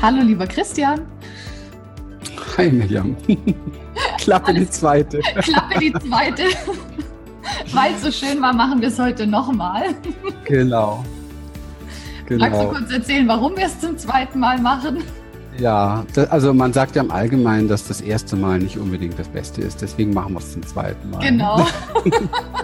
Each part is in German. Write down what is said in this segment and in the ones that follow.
Hallo, lieber Christian. Hi, Miriam. Klappe die zweite. Klappe die zweite. Weil es so schön war, machen wir es heute nochmal. Genau. genau. Magst du kurz erzählen, warum wir es zum zweiten Mal machen? Ja, das, also man sagt ja im Allgemeinen, dass das erste Mal nicht unbedingt das Beste ist. Deswegen machen wir es zum zweiten Mal. Genau.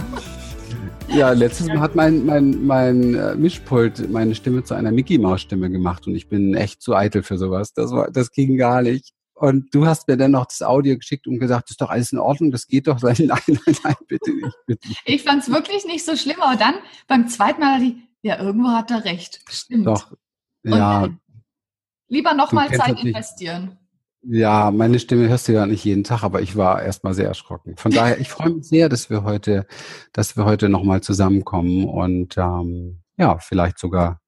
Ja, letztes Mal hat mein, mein, mein äh, Mischpult meine Stimme zu einer Mickey-Maus-Stimme gemacht und ich bin echt zu eitel für sowas. Das, war, das ging gar nicht. Und du hast mir dann noch das Audio geschickt und gesagt, das ist doch alles in Ordnung, das geht doch. Nein, nein, nein, bitte nicht. Bitte nicht. Ich fand es wirklich nicht so schlimm, aber dann beim zweiten Mal dachte ich, ja, irgendwo hat er recht. Stimmt. Doch, ja. lieber nochmal Zeit investieren. Ja, meine Stimme hörst du ja nicht jeden Tag, aber ich war erstmal sehr erschrocken. Von daher, ich freue mich sehr, dass wir heute, dass wir heute nochmal zusammenkommen und ähm, ja, vielleicht sogar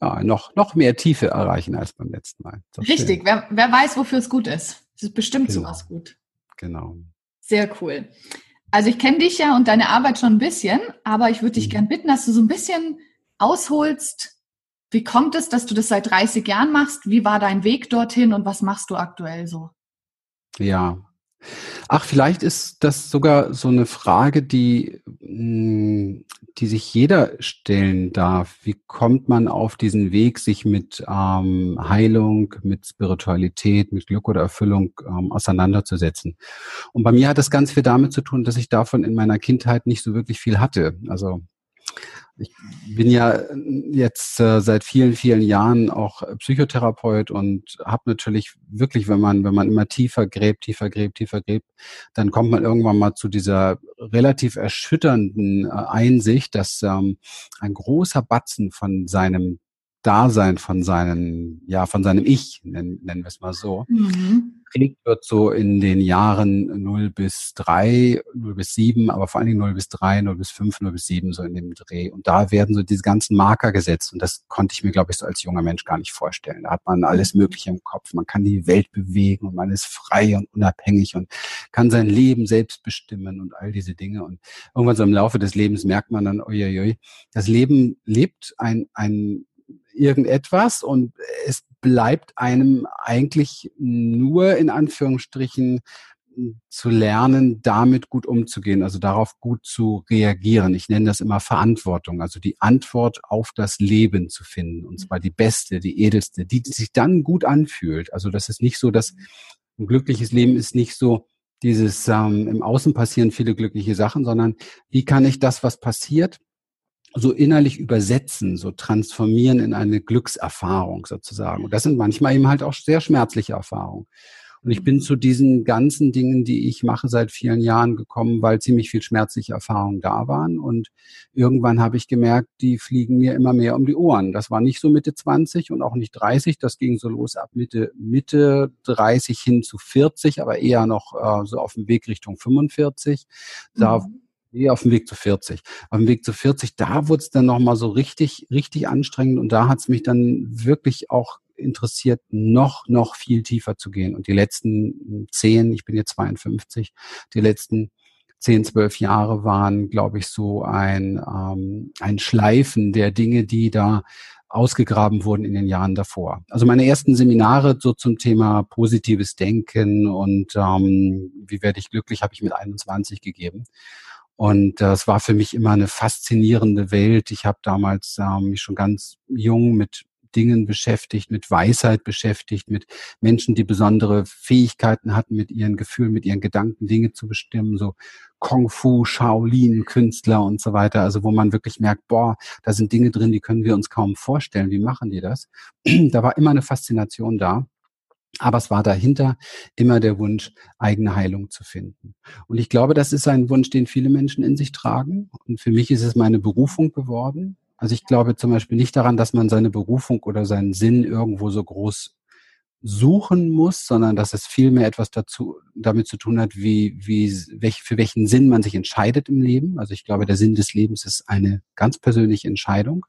ja, noch, noch mehr Tiefe erreichen als beim letzten Mal. Richtig, wer, wer weiß, wofür es gut ist. Es ist bestimmt genau. sowas gut. Genau. Sehr cool. Also ich kenne dich ja und deine Arbeit schon ein bisschen, aber ich würde dich mhm. gern bitten, dass du so ein bisschen ausholst, wie kommt es, dass du das seit 30 Jahren machst? Wie war dein Weg dorthin und was machst du aktuell so? Ja. Ach, vielleicht ist das sogar so eine Frage, die, mm, die sich jeder stellen darf. Wie kommt man auf diesen Weg, sich mit ähm, Heilung, mit Spiritualität, mit Glück oder Erfüllung ähm, auseinanderzusetzen? Und bei mir hat das ganz viel damit zu tun, dass ich davon in meiner Kindheit nicht so wirklich viel hatte. Also ich bin ja jetzt äh, seit vielen, vielen Jahren auch Psychotherapeut und habe natürlich wirklich, wenn man, wenn man immer tiefer gräbt, tiefer gräbt, tiefer gräbt, dann kommt man irgendwann mal zu dieser relativ erschütternden äh, Einsicht, dass ähm, ein großer Batzen von seinem Dasein, von seinen, ja, von seinem Ich, nennen, nennen wir es mal so, mhm geprägt wird so in den Jahren 0 bis 3, 0 bis 7, aber vor allen Dingen 0 bis 3, 0 bis 5, 0 bis 7 so in dem Dreh. Und da werden so diese ganzen Marker gesetzt. Und das konnte ich mir, glaube ich, so als junger Mensch gar nicht vorstellen. Da hat man alles Mögliche im Kopf. Man kann die Welt bewegen und man ist frei und unabhängig und kann sein Leben selbst bestimmen und all diese Dinge. Und irgendwann so im Laufe des Lebens merkt man dann, uiuiui, das Leben lebt ein, ein irgendetwas und es bleibt einem eigentlich nur in Anführungsstrichen zu lernen, damit gut umzugehen, also darauf gut zu reagieren. Ich nenne das immer Verantwortung, also die Antwort auf das Leben zu finden, und zwar die beste, die edelste, die sich dann gut anfühlt. Also das ist nicht so, dass ein glückliches Leben ist nicht so dieses ähm, im Außen passieren viele glückliche Sachen, sondern wie kann ich das, was passiert, so innerlich übersetzen, so transformieren in eine Glückserfahrung sozusagen. Und das sind manchmal eben halt auch sehr schmerzliche Erfahrungen. Und ich bin zu diesen ganzen Dingen, die ich mache seit vielen Jahren gekommen, weil ziemlich viel schmerzliche Erfahrungen da waren. Und irgendwann habe ich gemerkt, die fliegen mir immer mehr um die Ohren. Das war nicht so Mitte 20 und auch nicht 30. Das ging so los ab Mitte, Mitte 30 hin zu 40, aber eher noch äh, so auf dem Weg Richtung 45. Da mhm Nee, auf dem Weg zu 40. Auf dem Weg zu 40, da wurde es dann nochmal so richtig, richtig anstrengend und da hat es mich dann wirklich auch interessiert, noch, noch viel tiefer zu gehen. Und die letzten zehn, ich bin jetzt 52, die letzten zehn, zwölf Jahre waren, glaube ich, so ein, ähm, ein Schleifen der Dinge, die da ausgegraben wurden in den Jahren davor. Also meine ersten Seminare so zum Thema positives Denken und ähm, wie werde ich glücklich, habe ich mit 21 gegeben. Und das war für mich immer eine faszinierende Welt. Ich habe damals ähm, mich schon ganz jung mit Dingen beschäftigt, mit Weisheit beschäftigt, mit Menschen, die besondere Fähigkeiten hatten, mit ihren Gefühlen, mit ihren Gedanken Dinge zu bestimmen, so Kung Fu, Shaolin, Künstler und so weiter. Also wo man wirklich merkt, boah, da sind Dinge drin, die können wir uns kaum vorstellen. Wie machen die das? da war immer eine Faszination da. Aber es war dahinter immer der Wunsch, eigene Heilung zu finden. Und ich glaube, das ist ein Wunsch, den viele Menschen in sich tragen. Und für mich ist es meine Berufung geworden. Also ich glaube zum Beispiel nicht daran, dass man seine Berufung oder seinen Sinn irgendwo so groß suchen muss, sondern dass es vielmehr etwas dazu, damit zu tun hat, wie, wie, welch, für welchen Sinn man sich entscheidet im Leben. Also ich glaube, der Sinn des Lebens ist eine ganz persönliche Entscheidung.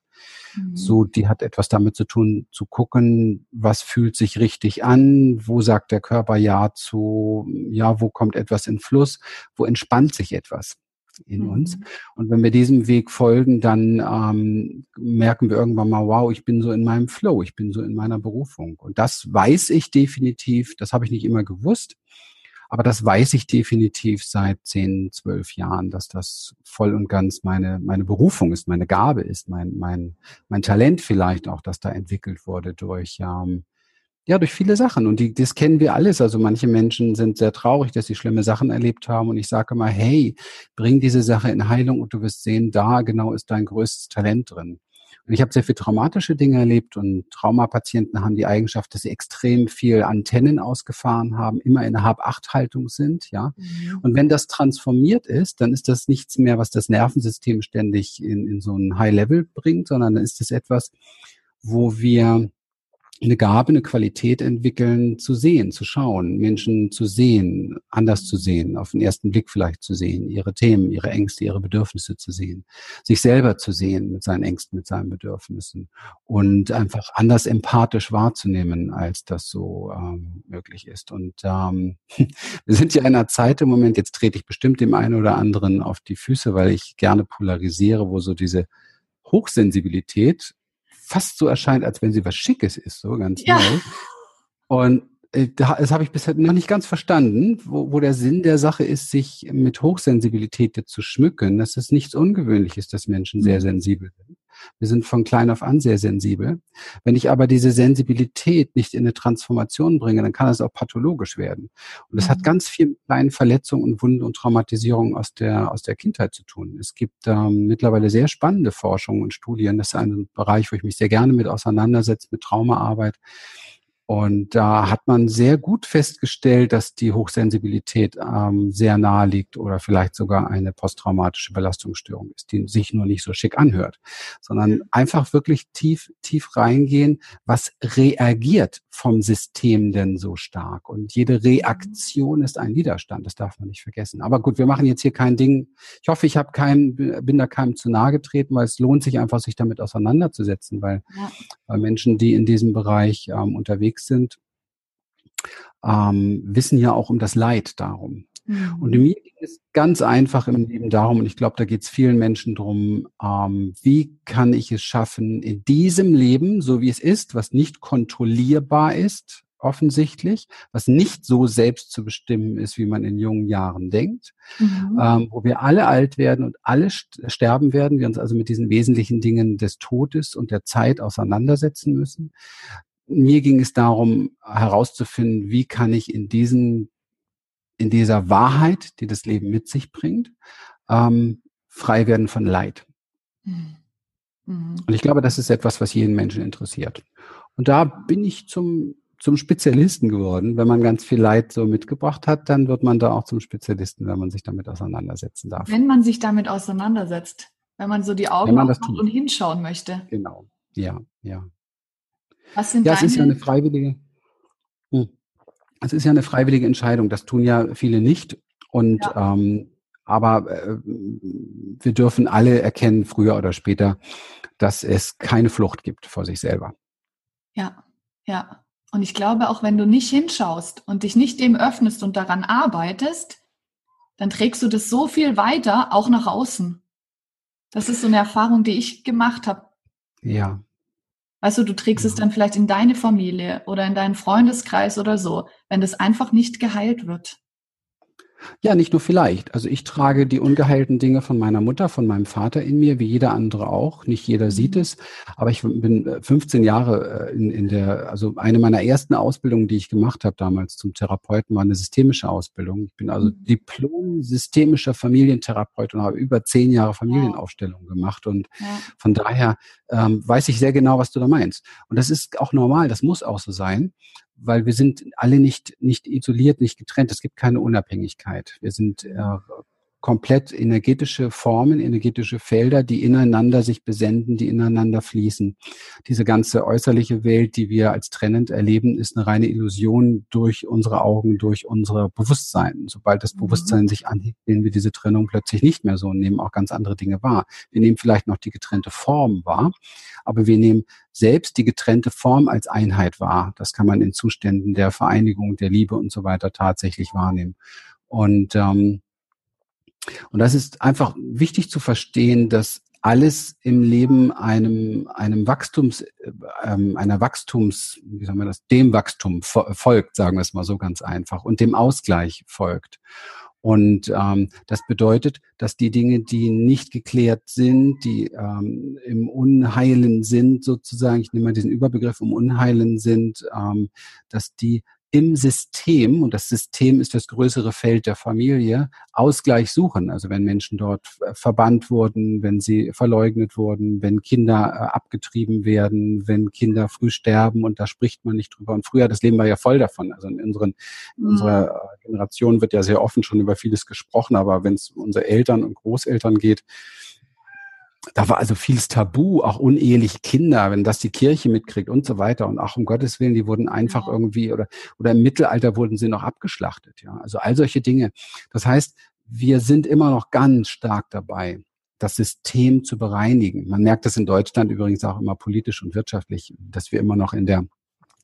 Mhm. So, die hat etwas damit zu tun, zu gucken, was fühlt sich richtig an, wo sagt der Körper ja zu, ja, wo kommt etwas in Fluss, wo entspannt sich etwas. In mhm. uns. Und wenn wir diesem Weg folgen, dann ähm, merken wir irgendwann mal, wow, ich bin so in meinem Flow, ich bin so in meiner Berufung. Und das weiß ich definitiv, das habe ich nicht immer gewusst, aber das weiß ich definitiv seit zehn, zwölf Jahren, dass das voll und ganz meine, meine Berufung ist, meine Gabe ist, mein, mein, mein Talent vielleicht auch, das da entwickelt wurde durch ähm, ja, durch viele Sachen. Und die, das kennen wir alles. Also manche Menschen sind sehr traurig, dass sie schlimme Sachen erlebt haben. Und ich sage mal, hey, bring diese Sache in Heilung und du wirst sehen, da genau ist dein größtes Talent drin. Und ich habe sehr viel traumatische Dinge erlebt und Traumapatienten haben die Eigenschaft, dass sie extrem viel Antennen ausgefahren haben, immer in der Hab-Acht-Haltung sind, ja. Mhm. Und wenn das transformiert ist, dann ist das nichts mehr, was das Nervensystem ständig in, in so ein High-Level bringt, sondern dann ist es etwas, wo wir eine Gabe, eine Qualität entwickeln, zu sehen, zu schauen, Menschen zu sehen, anders zu sehen, auf den ersten Blick vielleicht zu sehen, ihre Themen, ihre Ängste, ihre Bedürfnisse zu sehen, sich selber zu sehen mit seinen Ängsten, mit seinen Bedürfnissen und einfach anders empathisch wahrzunehmen, als das so ähm, möglich ist. Und ähm, wir sind ja in einer Zeit im Moment, jetzt trete ich bestimmt dem einen oder anderen auf die Füße, weil ich gerne polarisiere, wo so diese Hochsensibilität fast so erscheint, als wenn sie was Schickes ist, so ganz ja. neu. Und äh, das habe ich bisher noch nicht ganz verstanden, wo, wo der Sinn der Sache ist, sich mit Hochsensibilität zu schmücken. Das ist nichts Ungewöhnliches, dass Menschen sehr mhm. sensibel sind. Wir sind von klein auf an sehr sensibel. Wenn ich aber diese Sensibilität nicht in eine Transformation bringe, dann kann es auch pathologisch werden. Und das mhm. hat ganz viel mit kleinen Verletzungen und Wunden und Traumatisierungen aus der, aus der Kindheit zu tun. Es gibt ähm, mittlerweile sehr spannende Forschungen und Studien. Das ist ein Bereich, wo ich mich sehr gerne mit auseinandersetze, mit Traumaarbeit und da hat man sehr gut festgestellt, dass die Hochsensibilität ähm, sehr nahe liegt oder vielleicht sogar eine posttraumatische Belastungsstörung ist, die sich nur nicht so schick anhört, sondern einfach wirklich tief, tief reingehen, was reagiert vom System denn so stark. Und jede Reaktion ist ein Widerstand, das darf man nicht vergessen. Aber gut, wir machen jetzt hier kein Ding. Ich hoffe, ich habe keinen, bin da keinem zu nahe getreten, weil es lohnt sich einfach, sich damit auseinanderzusetzen, weil, ja. weil Menschen, die in diesem Bereich ähm, unterwegs unterwegs sind, ähm, wissen ja auch um das Leid darum. Mhm. Und mir geht es ganz einfach im Leben darum, und ich glaube, da geht es vielen Menschen drum, ähm, wie kann ich es schaffen, in diesem Leben, so wie es ist, was nicht kontrollierbar ist, offensichtlich, was nicht so selbst zu bestimmen ist, wie man in jungen Jahren denkt, mhm. ähm, wo wir alle alt werden und alle sterben werden, wir uns also mit diesen wesentlichen Dingen des Todes und der Zeit auseinandersetzen müssen mir ging es darum, herauszufinden, wie kann ich in diesen, in dieser Wahrheit, die das Leben mit sich bringt, ähm, frei werden von Leid. Mhm. mhm. Und ich glaube, das ist etwas, was jeden Menschen interessiert. Und da bin ich zum, zum Spezialisten geworden. Wenn man ganz viel Leid so mitgebracht hat, dann wird man da auch zum Spezialisten, wenn man sich damit auseinandersetzen darf. Wenn man sich damit auseinandersetzt, wenn man so die Augen aufmacht und hinschauen möchte. Genau, ja, ja. Was sind ja, es ist ja eine freiwillige. Hm. Es ist ja eine freiwillige Entscheidung. Das tun ja viele nicht. Und ja. ähm, aber äh, wir dürfen alle erkennen, früher oder später, dass es keine Flucht gibt vor sich selber. Ja, ja. Und ich glaube, auch wenn du nicht hinschaust und dich nicht dem öffnest und daran arbeitest, dann trägst du das so viel weiter, auch nach außen. Das ist so eine Erfahrung, die ich gemacht habe. Ja, Weißt du, du trägst es dann vielleicht in deine Familie oder in deinen Freundeskreis oder so, wenn das einfach nicht geheilt wird. Ja, nicht nur vielleicht. Also ich trage die ungeheilten Dinge von meiner Mutter, von meinem Vater in mir, wie jeder andere auch. Nicht jeder mhm. sieht es. Aber ich bin 15 äh, Jahre äh, in, in der, also eine meiner ersten Ausbildungen, die ich gemacht habe damals zum Therapeuten, war eine systemische Ausbildung. Ich bin also mhm. Diplom systemischer Familientherapeut und habe über zehn Jahre Familienaufstellung gemacht. Und ja. von daher ähm, weiß ich sehr genau, was du da meinst. Und das ist auch normal, das muss auch so sein weil wir sind alle nicht, nicht isoliert, nicht getrennt. Es gibt keine Unabhängigkeit. Wir sind äh, komplett energetische Formen, energetische Felder, die ineinander sich besenden, die ineinander fließen. Diese ganze äußerliche Welt, die wir als trennend erleben, ist eine reine Illusion durch unsere Augen, durch unser Bewusstsein. Sobald das mhm. Bewusstsein sich anhebt, sehen wir diese Trennung plötzlich nicht mehr so und nehmen auch ganz andere Dinge wahr. Wir nehmen vielleicht noch die getrennte Form wahr, aber wir nehmen selbst die getrennte Form als Einheit wahr. Das kann man in Zuständen der Vereinigung, der Liebe und so weiter tatsächlich wahrnehmen. Und ähm, Und das ist einfach wichtig zu verstehen, dass alles im Leben einem, einem Wachstums, ähm, einer Wachstums, wie sagen wir das, dem Wachstum folgt, sagen wir es mal so ganz einfach, und dem Ausgleich folgt. Und ähm, das bedeutet, dass die Dinge, die nicht geklärt sind, die ähm, im Unheilen sind, sozusagen, ich nehme mal diesen Überbegriff im Unheilen sind, ähm, dass die im System, und das System ist das größere Feld der Familie, Ausgleich suchen. Also wenn Menschen dort verbannt wurden, wenn sie verleugnet wurden, wenn Kinder äh, abgetrieben werden, wenn Kinder früh sterben und da spricht man nicht drüber. Und früher, das Leben war ja voll davon. Also in unseren, in mhm. unserer äh, Generation wird ja sehr offen schon über vieles gesprochen, aber wenn es unsere Eltern und Großeltern geht, da war also vieles Tabu, auch uneheliche Kinder, wenn das die Kirche mitkriegt und so weiter. Und auch um Gottes Willen, die wurden einfach ja. irgendwie oder, oder im Mittelalter wurden sie noch abgeschlachtet. Ja, also all solche Dinge. Das heißt, wir sind immer noch ganz stark dabei, das System zu bereinigen. Man merkt das in Deutschland übrigens auch immer politisch und wirtschaftlich, dass wir immer noch in der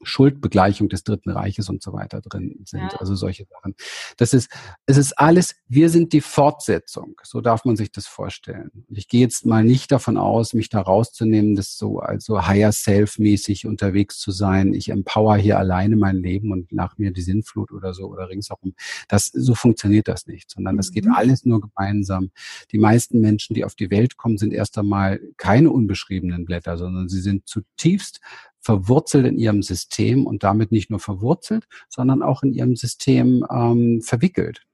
Schuldbegleichung des Dritten Reiches und so weiter drin sind. Ja. Also solche Sachen. Das ist, es ist alles, wir sind die Fortsetzung. So darf man sich das vorstellen. Ich gehe jetzt mal nicht davon aus, mich da rauszunehmen, das so also higher self mäßig unterwegs zu sein. Ich empower hier alleine mein Leben und nach mir die Sinnflut oder so oder ringsherum. Das, so funktioniert das nicht, sondern das geht mhm. alles nur gemeinsam. Die meisten Menschen, die auf die Welt kommen, sind erst einmal keine unbeschriebenen Blätter, sondern sie sind zutiefst verwurzelt in ihrem System und damit nicht nur verwurzelt, sondern auch in ihrem System ähm, verwickelt.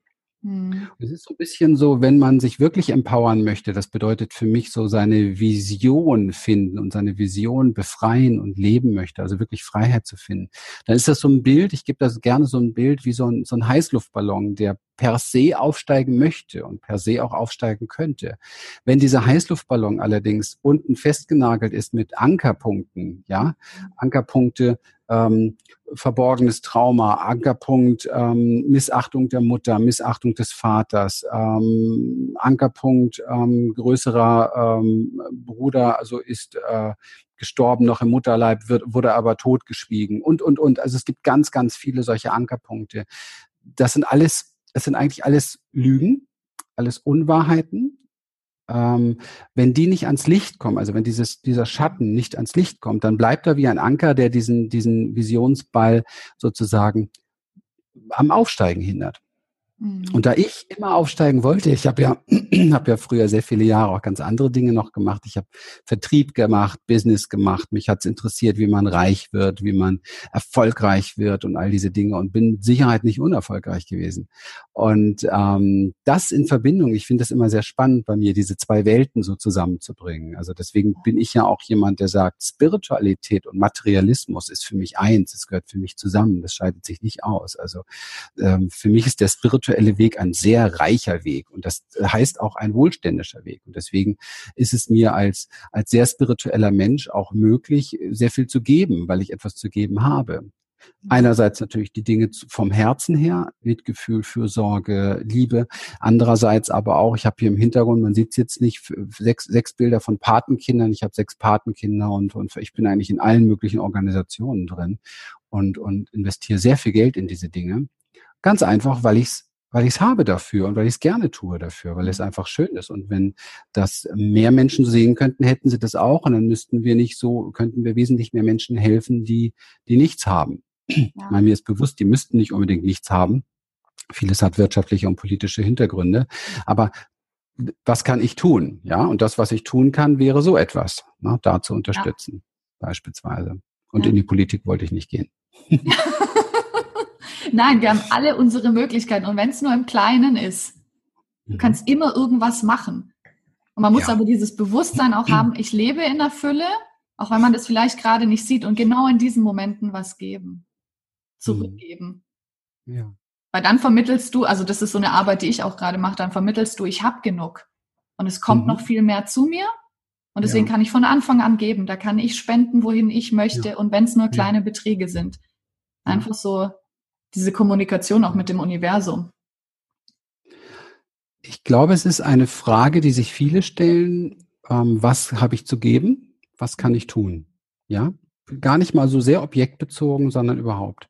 Mhm. Es ist so ein bisschen so, wenn man sich wirklich empowern möchte, das bedeutet für mich so seine Vision finden und seine Vision befreien und leben möchte, also wirklich Freiheit zu finden. Dann ist das so ein Bild, ich gebe das gerne so ein Bild wie so ein, so ein Heißluftballon, der per se aufsteigen möchte und per se auch aufsteigen könnte. Wenn dieser Heißluftballon allerdings unten festgenagelt ist mit Ankerpunkten, ja, Ankerpunkte, ähm, verborgenes Trauma, Ankerpunkt ähm, Missachtung der Mutter, Missachtung des Vaters, ähm, Ankerpunkt ähm, größerer ähm, Bruder, also ist äh, gestorben noch im Mutterleib, wird, wurde aber totgeschwiegen und, und, und. Also es gibt ganz, ganz viele solche Ankerpunkte. Das sind alles, das sind eigentlich alles Lügen, alles Unwahrheiten, ähm, wenn die nicht ans Licht kommen, also wenn dieses, dieser Schatten nicht ans Licht kommt, dann bleibt er wie ein Anker, der diesen, diesen Visionsball sozusagen am Aufsteigen hindert. Mhm. Und da ich immer aufsteigen wollte, ich habe ja, hab ja früher sehr viele Jahre auch ganz andere Dinge noch gemacht. Ich habe Vertrieb gemacht, Business gemacht. Mich hat es interessiert, wie man reich wird, wie man erfolgreich wird und all diese Dinge und bin mit Sicherheit nicht unerfolgreich gewesen. Und ähm, das in Verbindung, ich finde das immer sehr spannend bei mir, diese zwei Welten so zusammenzubringen. Also deswegen bin ich ja auch jemand, der sagt, Spiritualität und Materialismus ist für mich eins, es gehört für mich zusammen, das scheidet sich nicht aus. Also ähm, für mich ist der Spiritualität spirituelle Weg ein sehr reicher Weg und das heißt auch ein wohlständischer Weg. Und deswegen ist es mir als, als sehr spiritueller Mensch auch möglich, sehr viel zu geben, weil ich etwas zu geben habe. Einerseits natürlich die Dinge vom Herzen her, Mitgefühl, Fürsorge, Liebe. Andererseits aber auch, ich habe hier im Hintergrund, man sieht es jetzt nicht, sechs, sechs Bilder von Patenkindern. Ich habe sechs Patenkinder und, und ich bin eigentlich in allen möglichen Organisationen drin und, und investiere sehr viel Geld in diese Dinge. Ganz einfach, weil ich es weil ich es habe dafür und weil ich es gerne tue dafür, weil es mhm. einfach schön ist. Und wenn das mehr Menschen sehen könnten, hätten sie das auch. Und dann müssten wir nicht so, könnten wir wesentlich mehr Menschen helfen, die, die nichts haben. Ja. Ich meine, mir ist bewusst, die müssten nicht unbedingt nichts haben. Vieles hat wirtschaftliche und politische Hintergründe. Aber was kann ich tun? Ja, und das, was ich tun kann, wäre so etwas, ne, da zu unterstützen, ja. beispielsweise. Und ja. in die Politik wollte ich nicht gehen. Nein, wir haben alle unsere Möglichkeiten. Und wenn es nur im Kleinen ist, du mhm. kannst immer irgendwas machen. Und man muss ja. aber dieses Bewusstsein auch haben, ich lebe in der Fülle, auch wenn man das vielleicht gerade nicht sieht und genau in diesen Momenten was geben, zurückgeben. Mhm. Ja. Weil dann vermittelst du, also das ist so eine Arbeit, die ich auch gerade mache, dann vermittelst du, ich habe genug. Und es kommt mhm. noch viel mehr zu mir. Und deswegen ja. kann ich von Anfang an geben. Da kann ich spenden, wohin ich möchte. Ja. Und wenn es nur kleine Beträge sind. Einfach so diese Kommunikation auch mit dem Universum? Ich glaube, es ist eine Frage, die sich viele stellen. Ähm, was habe ich zu geben? Was kann ich tun? Ja, gar nicht mal so sehr objektbezogen, sondern überhaupt.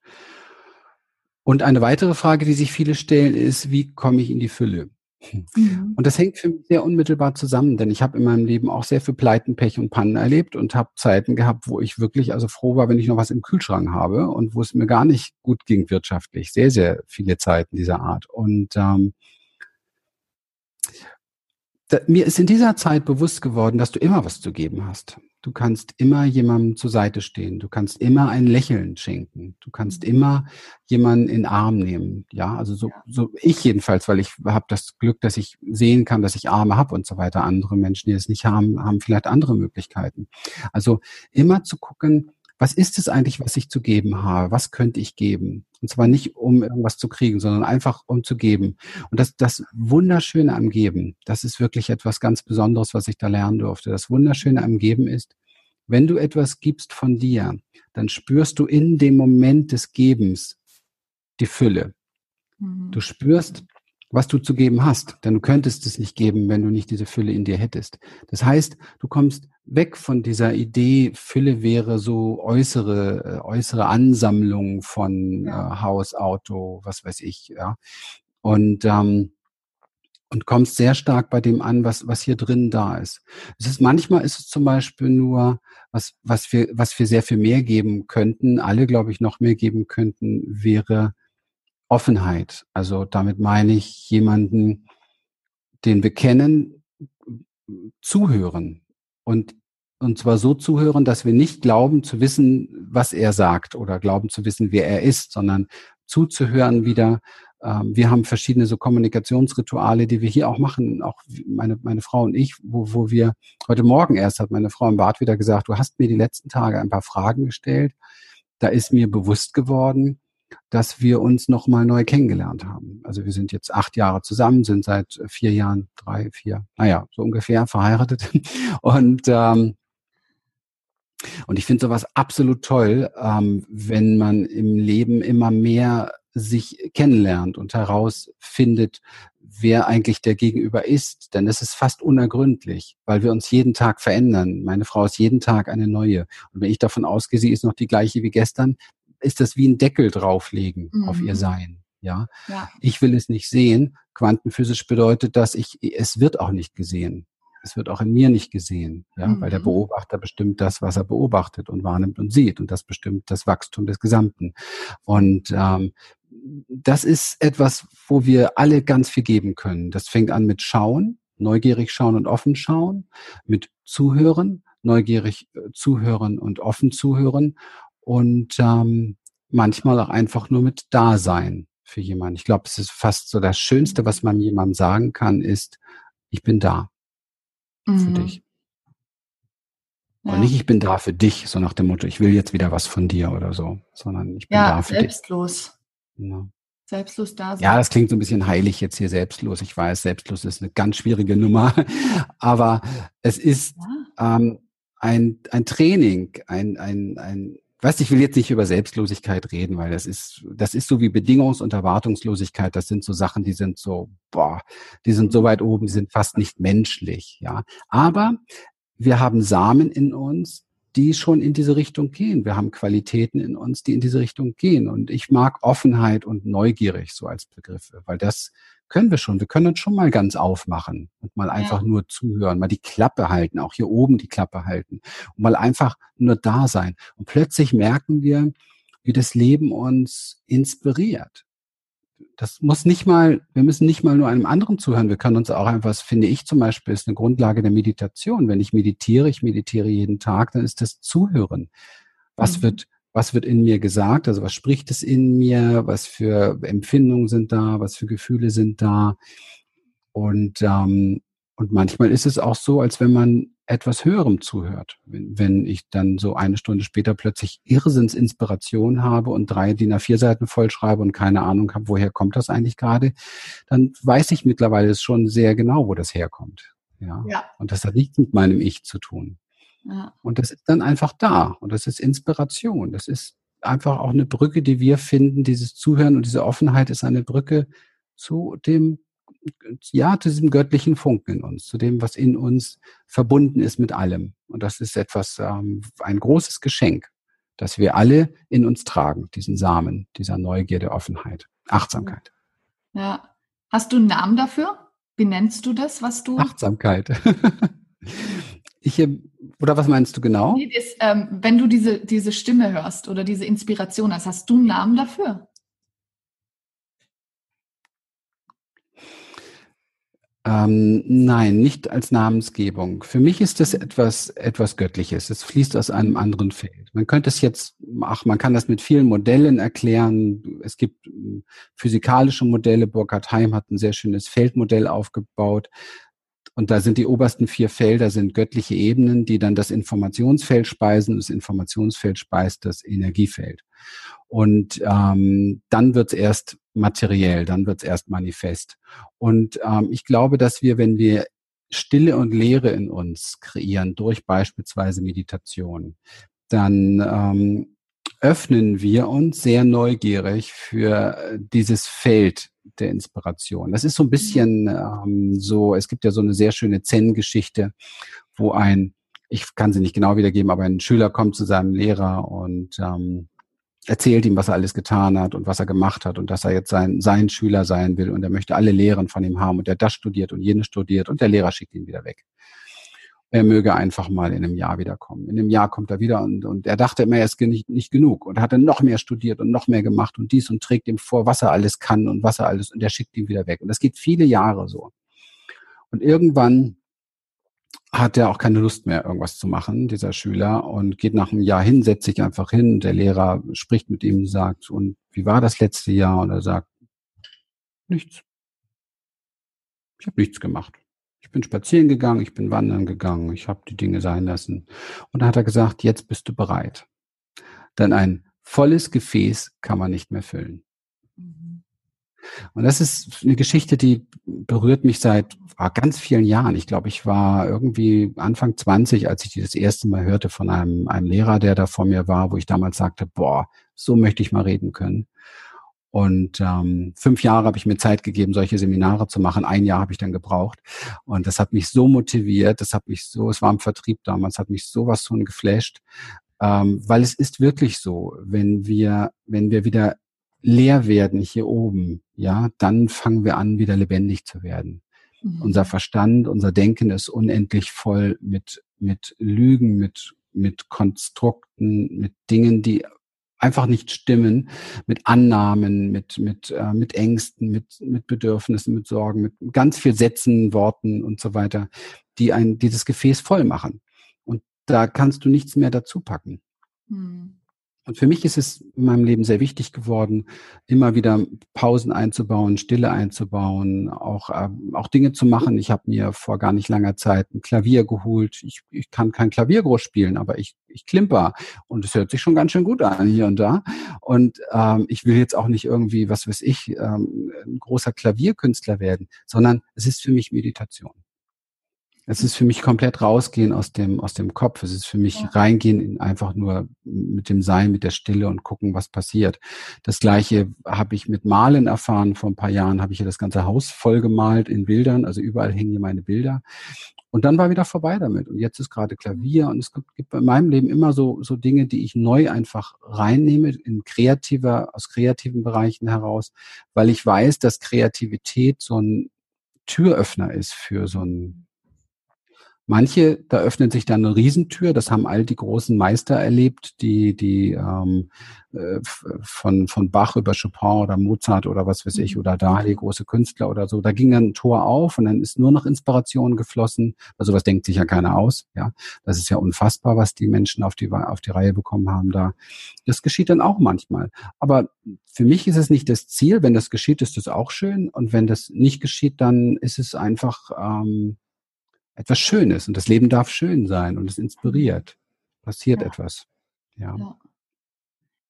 Und eine weitere Frage, die sich viele stellen, ist, wie komme ich in die Fülle? Mhm. Und das hängt für mich sehr unmittelbar zusammen, denn ich habe in meinem Leben auch sehr viel Pleiten, Pech und Pannen erlebt und habe Zeiten gehabt, wo ich wirklich also froh war, wenn ich noch was im Kühlschrank habe und wo es mir gar nicht gut ging wirtschaftlich. Sehr, sehr viele Zeiten dieser Art. Und ähm, mir ist in dieser Zeit bewusst geworden, dass du immer was zu geben hast. Du kannst immer jemandem zur Seite stehen. Du kannst immer ein Lächeln schenken. Du kannst mhm. immer jemanden in den Arm nehmen. Ja, also so, so ich jedenfalls, weil ich habe das Glück, dass ich sehen kann, dass ich Arme habe und so weiter. Andere Menschen, die es nicht haben, haben vielleicht andere Möglichkeiten. Also immer zu gucken, was ist es eigentlich, was ich zu geben habe? Was könnte ich geben? Und zwar nicht, um irgendwas zu kriegen, sondern einfach, um zu geben. Und das, das Wunderschöne am Geben, das ist wirklich etwas ganz Besonderes, was ich da lernen durfte. Das Wunderschöne am Geben ist, wenn du etwas gibst von dir, dann spürst du in dem Moment des Gebens die Fülle. Mhm. Du spürst, was du zu geben hast, denn du könntest es nicht geben, wenn du nicht diese Fülle in dir hättest. Das heißt, du kommst weg von dieser Idee, Fülle wäre so äußere, äh, äußere Ansammlung von äh, Haus, Auto, was weiß ich, ja. Und, ähm, und kommst sehr stark bei dem an, was, was hier drin da ist. Es ist manchmal ist es zum Beispiel nur, was, was wir, was wir sehr viel mehr geben könnten, alle, glaube ich, noch mehr geben könnten, wäre Offenheit. Also damit meine ich jemanden, den wir kennen, zuhören und und zwar so zuhören, dass wir nicht glauben zu wissen, was er sagt oder glauben zu wissen, wer er ist, sondern zuzuhören wieder. Ähm, wir haben verschiedene so Kommunikationsrituale, die wir hier auch machen, auch meine, meine Frau und ich, wo, wo wir heute Morgen erst hat meine Frau im Bad wieder gesagt, du hast mir die letzten Tage ein paar Fragen gestellt. Da ist mir bewusst geworden, dass wir uns nochmal neu kennengelernt haben. Also wir sind jetzt acht Jahre zusammen, sind seit vier Jahren, drei, vier, naja, so ungefähr verheiratet. Und ähm, und ich finde sowas absolut toll, ähm, wenn man im Leben immer mehr sich kennenlernt und herausfindet, wer eigentlich der Gegenüber ist. Denn es ist fast unergründlich, weil wir uns jeden Tag verändern. Meine Frau ist jeden Tag eine neue. Und wenn ich davon ausgehe, sie ist noch die gleiche wie gestern, ist das wie ein Deckel drauflegen mhm. auf ihr mhm. Sein. Ja? ja, ich will es nicht sehen. Quantenphysisch bedeutet das, ich, es wird auch nicht gesehen. Es wird auch in mir nicht gesehen, ja, mhm. weil der mhm. Beobachter bestimmt das, was er beobachtet und wahrnimmt und sieht. Und das bestimmt das Wachstum des Gesamten. Und ähm, das ist etwas, wo wir alle ganz viel geben können. Das fängt an mit Schauen, neugierig schauen und offen schauen, mit Zuhören, neugierig äh, zuhören und offen zuhören und ähm, manchmal auch einfach nur mit Dasein für jemanden. Ich glaube, es ist fast so das Schönste, was man jemandem sagen kann, ist, ich bin da mhm. für dich. Ja. Und nicht, ich bin da für dich, so nach dem Motto, ich will jetzt wieder was von dir oder so, sondern ich bin ja, da für selbstlos. dich. Ja. Selbstlos da sein. Ja, das klingt so ein bisschen heilig jetzt hier selbstlos. Ich weiß, selbstlos ist eine ganz schwierige Nummer, aber es ist ja. ähm, ein, ein Training, ein, ein, ein, weißt, ich will jetzt nicht über Selbstlosigkeit reden, weil das ist, das ist so wie Bedingungs- und Erwartungslosigkeit. Das sind so Sachen, die sind so, boah, die sind so weit oben, die sind fast nicht menschlich, ja. Aber wir haben Samen in uns, die schon in diese Richtung gehen. Wir haben Qualitäten in uns, die in diese Richtung gehen. Und ich mag Offenheit und neugierig so als Begriffe, weil das können wir schon. Wir können uns schon mal ganz aufmachen und mal einfach ja. nur zuhören, mal die Klappe halten, auch hier oben die Klappe halten und mal einfach nur da sein. Und plötzlich merken wir, wie das Leben uns inspiriert. Das muss nicht mal, wir müssen nicht mal nur einem anderen zuhören. Wir können uns auch einfach, das finde ich zum Beispiel, ist eine Grundlage der Meditation. Wenn ich meditiere, ich meditiere jeden Tag, dann ist das Zuhören. Was mhm. wird was wird in mir gesagt, also was spricht es in mir, was für Empfindungen sind da, was für Gefühle sind da. Und, ähm, und manchmal ist es auch so, als wenn man etwas Höherem zuhört. Wenn, wenn ich dann so eine Stunde später plötzlich Irrsinnsinspiration habe und drei DIN A4 Seiten vollschreibe und keine Ahnung habe, woher kommt das eigentlich gerade, dann weiß ich mittlerweile schon sehr genau, wo das herkommt. Ja. ja. Und das hat nichts mit meinem Ich zu tun. Und das ist dann einfach da. Und das ist Inspiration. Das ist einfach auch eine Brücke, die wir finden. Dieses Zuhören und diese Offenheit ist eine Brücke zu dem, ja, zu diesem göttlichen Funken in uns, zu dem, was in uns verbunden ist mit allem. Und das ist etwas, ähm, ein großes Geschenk, das wir alle in uns tragen, diesen Samen, dieser Neugierde, Offenheit, Achtsamkeit. Ja. Hast du einen Namen dafür? Wie nennst du das, was du? Achtsamkeit. ich, oder was meinst du genau? Nee, das, ähm, wenn du diese, diese Stimme hörst oder diese Inspiration hast, hast du einen Namen dafür? Ähm, nein, nicht als Namensgebung. Für mich ist das etwas, etwas Göttliches. Es fließt aus einem anderen Feld. Man könnte es jetzt, ach, man kann das mit vielen Modellen erklären. Es gibt ähm, physikalische Modelle. Burkhard Heim hat ein sehr schönes Feldmodell aufgebaut. Und da sind die obersten vier Felder sind göttliche Ebenen, die dann das Informationsfeld speisen. Das Informationsfeld speist das Energiefeld. Und ähm, dann wird's erst materiell, dann wird's erst manifest. Und ähm, ich glaube, dass wir, wenn wir Stille und Leere in uns kreieren, durch beispielsweise Meditation, dann ähm, öffnen wir uns sehr neugierig für dieses Feld der Inspiration. Das ist so ein bisschen ähm, so, es gibt ja so eine sehr schöne Zen-Geschichte, wo ein, ich kann sie nicht genau wiedergeben, aber ein Schüler kommt zu seinem Lehrer und ähm, erzählt ihm, was er alles getan hat und was er gemacht hat und dass er jetzt sein, sein Schüler sein will und er möchte alle Lehren von ihm haben und er das studiert und jenes studiert und der Lehrer schickt ihn wieder weg. Er möge einfach mal in einem Jahr wiederkommen. In einem Jahr kommt er wieder und, und er dachte immer, er ist nicht, nicht genug und hat dann noch mehr studiert und noch mehr gemacht und dies und trägt ihm vor, was er alles kann und was er alles und er schickt ihn wieder weg. Und das geht viele Jahre so. Und irgendwann hat er auch keine Lust mehr, irgendwas zu machen, dieser Schüler, und geht nach einem Jahr hin, setzt sich einfach hin. Der Lehrer spricht mit ihm, sagt, und wie war das letzte Jahr? Und er sagt, nichts. Ich habe nichts gemacht. Ich bin spazieren gegangen, ich bin wandern gegangen, ich habe die Dinge sein lassen. Und da hat er gesagt, jetzt bist du bereit. Denn ein volles Gefäß kann man nicht mehr füllen. Und das ist eine Geschichte, die berührt mich seit ah, ganz vielen Jahren. Ich glaube, ich war irgendwie Anfang 20, als ich die das erste Mal hörte von einem, einem Lehrer, der da vor mir war, wo ich damals sagte, boah, so möchte ich mal reden können. Und ähm, fünf Jahre habe ich mir Zeit gegeben, solche Seminare zu machen. Ein Jahr habe ich dann gebraucht. Und das hat mich so motiviert, das hat mich so, es war im Vertrieb damals, hat mich sowas von geflasht. Ähm, weil es ist wirklich so, wenn wir, wenn wir wieder leer werden hier oben, ja, dann fangen wir an, wieder lebendig zu werden. Mhm. Unser Verstand, unser Denken ist unendlich voll mit, mit Lügen, mit, mit Konstrukten, mit Dingen, die einfach nicht stimmen, mit Annahmen, mit, mit, äh, mit Ängsten, mit, mit Bedürfnissen, mit Sorgen, mit ganz viel Sätzen, Worten und so weiter, die ein, dieses Gefäß voll machen. Und da kannst du nichts mehr dazu packen. Mhm. Und für mich ist es in meinem Leben sehr wichtig geworden, immer wieder Pausen einzubauen, Stille einzubauen, auch, äh, auch Dinge zu machen. Ich habe mir vor gar nicht langer Zeit ein Klavier geholt. Ich, ich kann kein Klavier groß spielen, aber ich, ich klimper und es hört sich schon ganz schön gut an hier und da. Und ähm, ich will jetzt auch nicht irgendwie, was weiß ich, ähm, ein großer Klavierkünstler werden, sondern es ist für mich Meditation. Es ist für mich komplett rausgehen aus dem, aus dem Kopf. Es ist für mich ja. reingehen in einfach nur mit dem Sein, mit der Stille und gucken, was passiert. Das gleiche habe ich mit Malen erfahren. Vor ein paar Jahren habe ich hier das ganze Haus voll gemalt in Bildern. Also überall hängen hier meine Bilder. Und dann war wieder vorbei damit. Und jetzt ist gerade Klavier. Und es gibt in meinem Leben immer so, so Dinge, die ich neu einfach reinnehme in kreativer, aus kreativen Bereichen heraus, weil ich weiß, dass Kreativität so ein Türöffner ist für so ein Manche, da öffnet sich dann eine Riesentür, das haben all die großen Meister erlebt, die, die ähm, äh, von, von Bach über Chopin oder Mozart oder was weiß ich, mhm. oder Dali, große Künstler oder so, da ging dann ein Tor auf und dann ist nur noch Inspiration geflossen. Also was denkt sich ja keiner aus, ja. Das ist ja unfassbar, was die Menschen auf die, auf die Reihe bekommen haben da. Das geschieht dann auch manchmal. Aber für mich ist es nicht das Ziel. Wenn das geschieht, ist das auch schön. Und wenn das nicht geschieht, dann ist es einfach, ähm, etwas Schönes und das Leben darf schön sein und es inspiriert. Passiert ja. etwas. Ja. ja.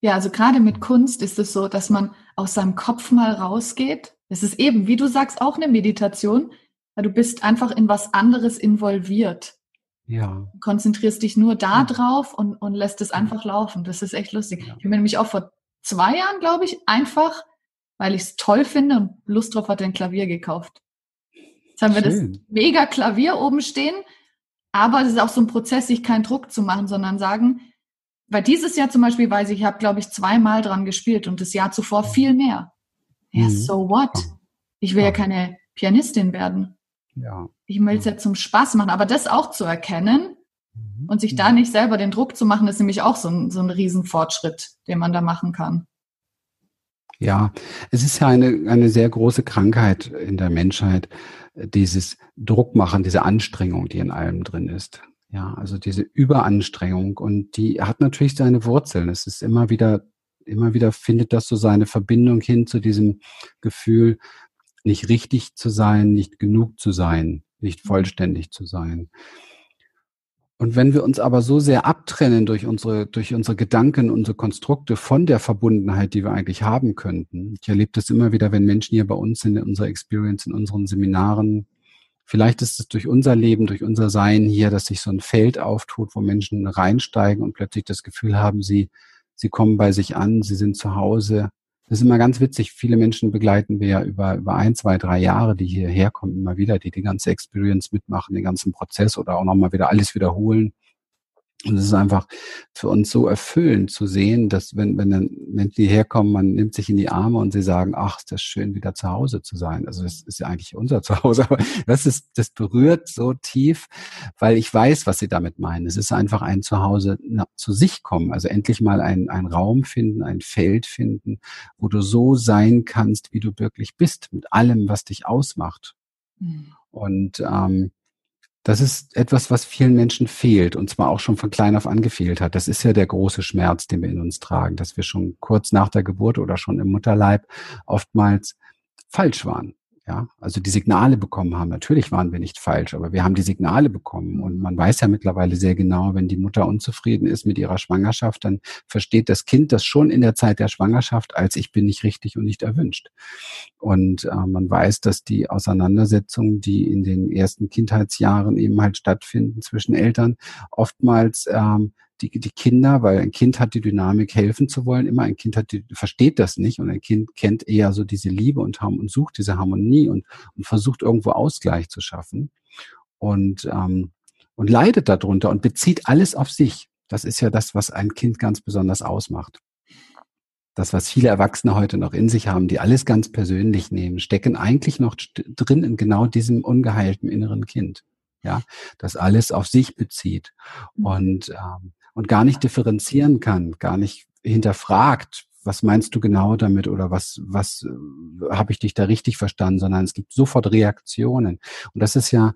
Ja, also gerade mit Kunst ist es so, dass man aus seinem Kopf mal rausgeht. Es ist eben, wie du sagst, auch eine Meditation, weil du bist einfach in was anderes involviert. Ja. Du konzentrierst dich nur da drauf und, und lässt es einfach laufen. Das ist echt lustig. Ja. Ich habe mir nämlich auch vor zwei Jahren, glaube ich, einfach, weil ich es toll finde und Lust drauf hatte, ein Klavier gekauft. Haben wir Schön. das mega Klavier oben stehen. Aber es ist auch so ein Prozess, sich keinen Druck zu machen, sondern sagen, weil dieses Jahr zum Beispiel weiß ich, ich habe, glaube ich, zweimal dran gespielt und das Jahr zuvor viel mehr. Ja, mhm. so what? Ich will ja keine Pianistin werden. Ja. Ich will es ja zum Spaß machen, aber das auch zu erkennen mhm. und sich da nicht selber den Druck zu machen, ist nämlich auch so ein, so ein Riesenfortschritt, den man da machen kann. Ja, es ist ja eine, eine sehr große Krankheit in der Menschheit, dieses Druckmachen, diese Anstrengung, die in allem drin ist. Ja, also diese Überanstrengung und die hat natürlich seine Wurzeln. Es ist immer wieder, immer wieder findet das so seine Verbindung hin zu diesem Gefühl, nicht richtig zu sein, nicht genug zu sein, nicht mhm. vollständig zu sein. Und wenn wir uns aber so sehr abtrennen durch unsere, durch unsere Gedanken, unsere Konstrukte von der Verbundenheit, die wir eigentlich haben könnten. Ich erlebe das immer wieder, wenn Menschen hier bei uns sind, in unserer Experience, in unseren Seminaren. Vielleicht ist es durch unser Leben, durch unser Sein hier, dass sich so ein Feld auftut, wo Menschen reinsteigen und plötzlich das Gefühl haben, sie, sie kommen bei sich an, sie sind zu Hause, das ist immer ganz witzig. Viele Menschen begleiten wir ja über, über ein, zwei, drei Jahre, die hierher kommen, immer wieder, die die ganze Experience mitmachen, den ganzen Prozess oder auch nochmal wieder alles wiederholen. Und es ist einfach für uns so erfüllend zu sehen, dass wenn, wenn dann Menschen hierher kommen, man nimmt sich in die Arme und sie sagen, ach, ist das schön, wieder zu Hause zu sein. Also das ist ja eigentlich unser Zuhause, aber das ist, das berührt so tief, weil ich weiß, was sie damit meinen. Es ist einfach ein Zuhause na, zu sich kommen, also endlich mal ein, ein Raum finden, ein Feld finden, wo du so sein kannst, wie du wirklich bist, mit allem, was dich ausmacht. Mhm. Und ähm, das ist etwas, was vielen Menschen fehlt und zwar auch schon von klein auf angefehlt hat. Das ist ja der große Schmerz, den wir in uns tragen, dass wir schon kurz nach der Geburt oder schon im Mutterleib oftmals falsch waren. Ja, also die Signale bekommen haben. Natürlich waren wir nicht falsch, aber wir haben die Signale bekommen. Und man weiß ja mittlerweile sehr genau, wenn die Mutter unzufrieden ist mit ihrer Schwangerschaft, dann versteht das Kind das schon in der Zeit der Schwangerschaft als ich bin nicht richtig und nicht erwünscht. Und äh, man weiß, dass die Auseinandersetzungen, die in den ersten Kindheitsjahren eben halt stattfinden zwischen Eltern, oftmals ähm, die, die Kinder, weil ein Kind hat die Dynamik, helfen zu wollen, immer ein Kind hat die, versteht das nicht und ein Kind kennt eher so diese Liebe und, und sucht diese Harmonie und, und versucht irgendwo Ausgleich zu schaffen und, ähm, und leidet darunter und bezieht alles auf sich. Das ist ja das, was ein Kind ganz besonders ausmacht. Das, was viele Erwachsene heute noch in sich haben, die alles ganz persönlich nehmen, stecken eigentlich noch drin in genau diesem ungeheilten inneren Kind ja, das alles auf sich bezieht. Mhm. Und ähm, und gar nicht differenzieren kann, gar nicht hinterfragt, was meinst du genau damit oder was, was äh, habe ich dich da richtig verstanden, sondern es gibt sofort Reaktionen. Und das ist ja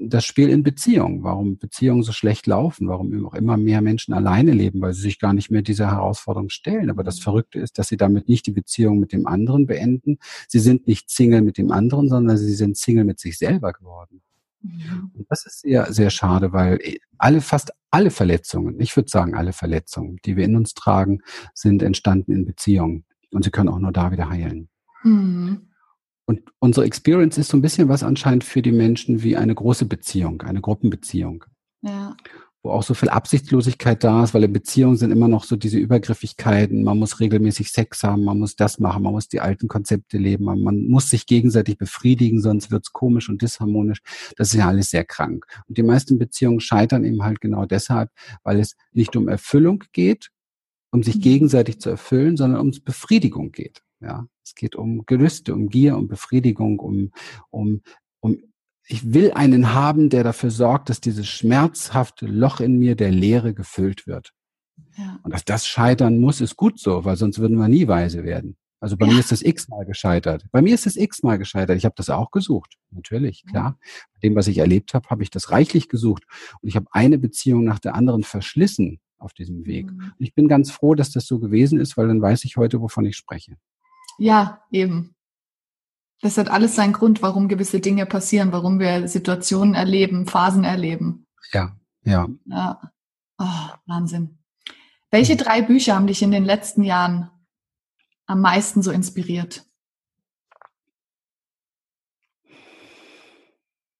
das Spiel in Beziehungen, warum Beziehungen so schlecht laufen, warum auch immer mehr Menschen alleine leben, weil sie sich gar nicht mehr dieser Herausforderung stellen. Aber das Verrückte ist, dass sie damit nicht die Beziehung mit dem anderen beenden. Sie sind nicht Single mit dem anderen, sondern sie sind Single mit sich selber geworden. Mhm. Und das ist sehr, sehr schade, weil alle, fast alle Verletzungen, ich würde sagen, alle Verletzungen, die wir in uns tragen, sind entstanden in Beziehungen. Und sie können auch nur da wieder heilen. Mhm. Und unsere Experience ist so ein bisschen was anscheinend für die Menschen wie eine große Beziehung, eine Gruppenbeziehung. Ja wo auch so viel Absichtslosigkeit da ist, weil in Beziehungen sind immer noch so diese Übergriffigkeiten, man muss regelmäßig Sex haben, man muss das machen, man muss die alten Konzepte leben, man, muss sich gegenseitig befriedigen, sonst wird's komisch und disharmonisch. Das ist ja alles sehr krank. Und die meisten Beziehungen scheitern eben halt genau deshalb, weil es nicht um Erfüllung geht, um sich mhm. gegenseitig zu erfüllen, sondern um Befriedigung geht. Ja, es geht um Gelüste, um Gier, um Befriedigung, um, um, um ich will einen haben, der dafür sorgt, dass dieses schmerzhafte Loch in mir der Leere gefüllt wird. Ja. Und dass das scheitern muss, ist gut so, weil sonst würden wir nie weise werden. Also bei ja. mir ist das x-mal gescheitert. Bei mir ist es x-mal gescheitert. Ich habe das auch gesucht. Natürlich, klar. Bei dem, was ich erlebt habe, habe ich das reichlich gesucht. Und ich habe eine Beziehung nach der anderen verschlissen auf diesem Weg. Mhm. Und ich bin ganz froh, dass das so gewesen ist, weil dann weiß ich heute, wovon ich spreche. Ja, eben. Das hat alles seinen Grund, warum gewisse Dinge passieren, warum wir Situationen erleben, Phasen erleben. Ja, ja. Ja. Oh, Wahnsinn. Welche mhm. drei Bücher haben dich in den letzten Jahren am meisten so inspiriert?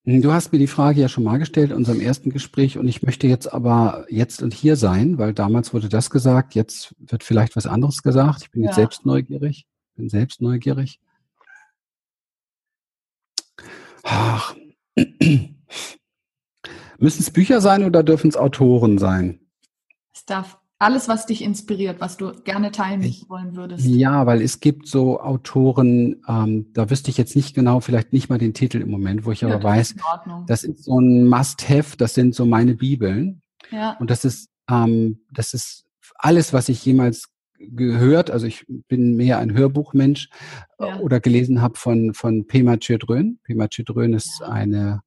Du hast mir die Frage ja schon mal gestellt in unserem ersten Gespräch und ich möchte jetzt aber jetzt und hier sein, weil damals wurde das gesagt, jetzt wird vielleicht was anderes gesagt. Ich bin jetzt ja. selbst neugierig, bin selbst neugierig. Ach. Müssen es Bücher sein oder dürfen es Autoren sein? Es darf alles, was dich inspiriert, was du gerne teilen ich, wollen würdest. Ja, weil es gibt so Autoren, ähm, da wüsste ich jetzt nicht genau, vielleicht nicht mal den Titel im Moment, wo ich ja, aber weiß, das ist so ein Must-Have, das sind so meine Bibeln. Ja. Und das ist, ähm, das ist alles, was ich jemals gehört, also ich bin mehr ein Hörbuchmensch äh, ja. oder gelesen habe von, von Pema Chödrön. Pema Chödrön ist ja. eine,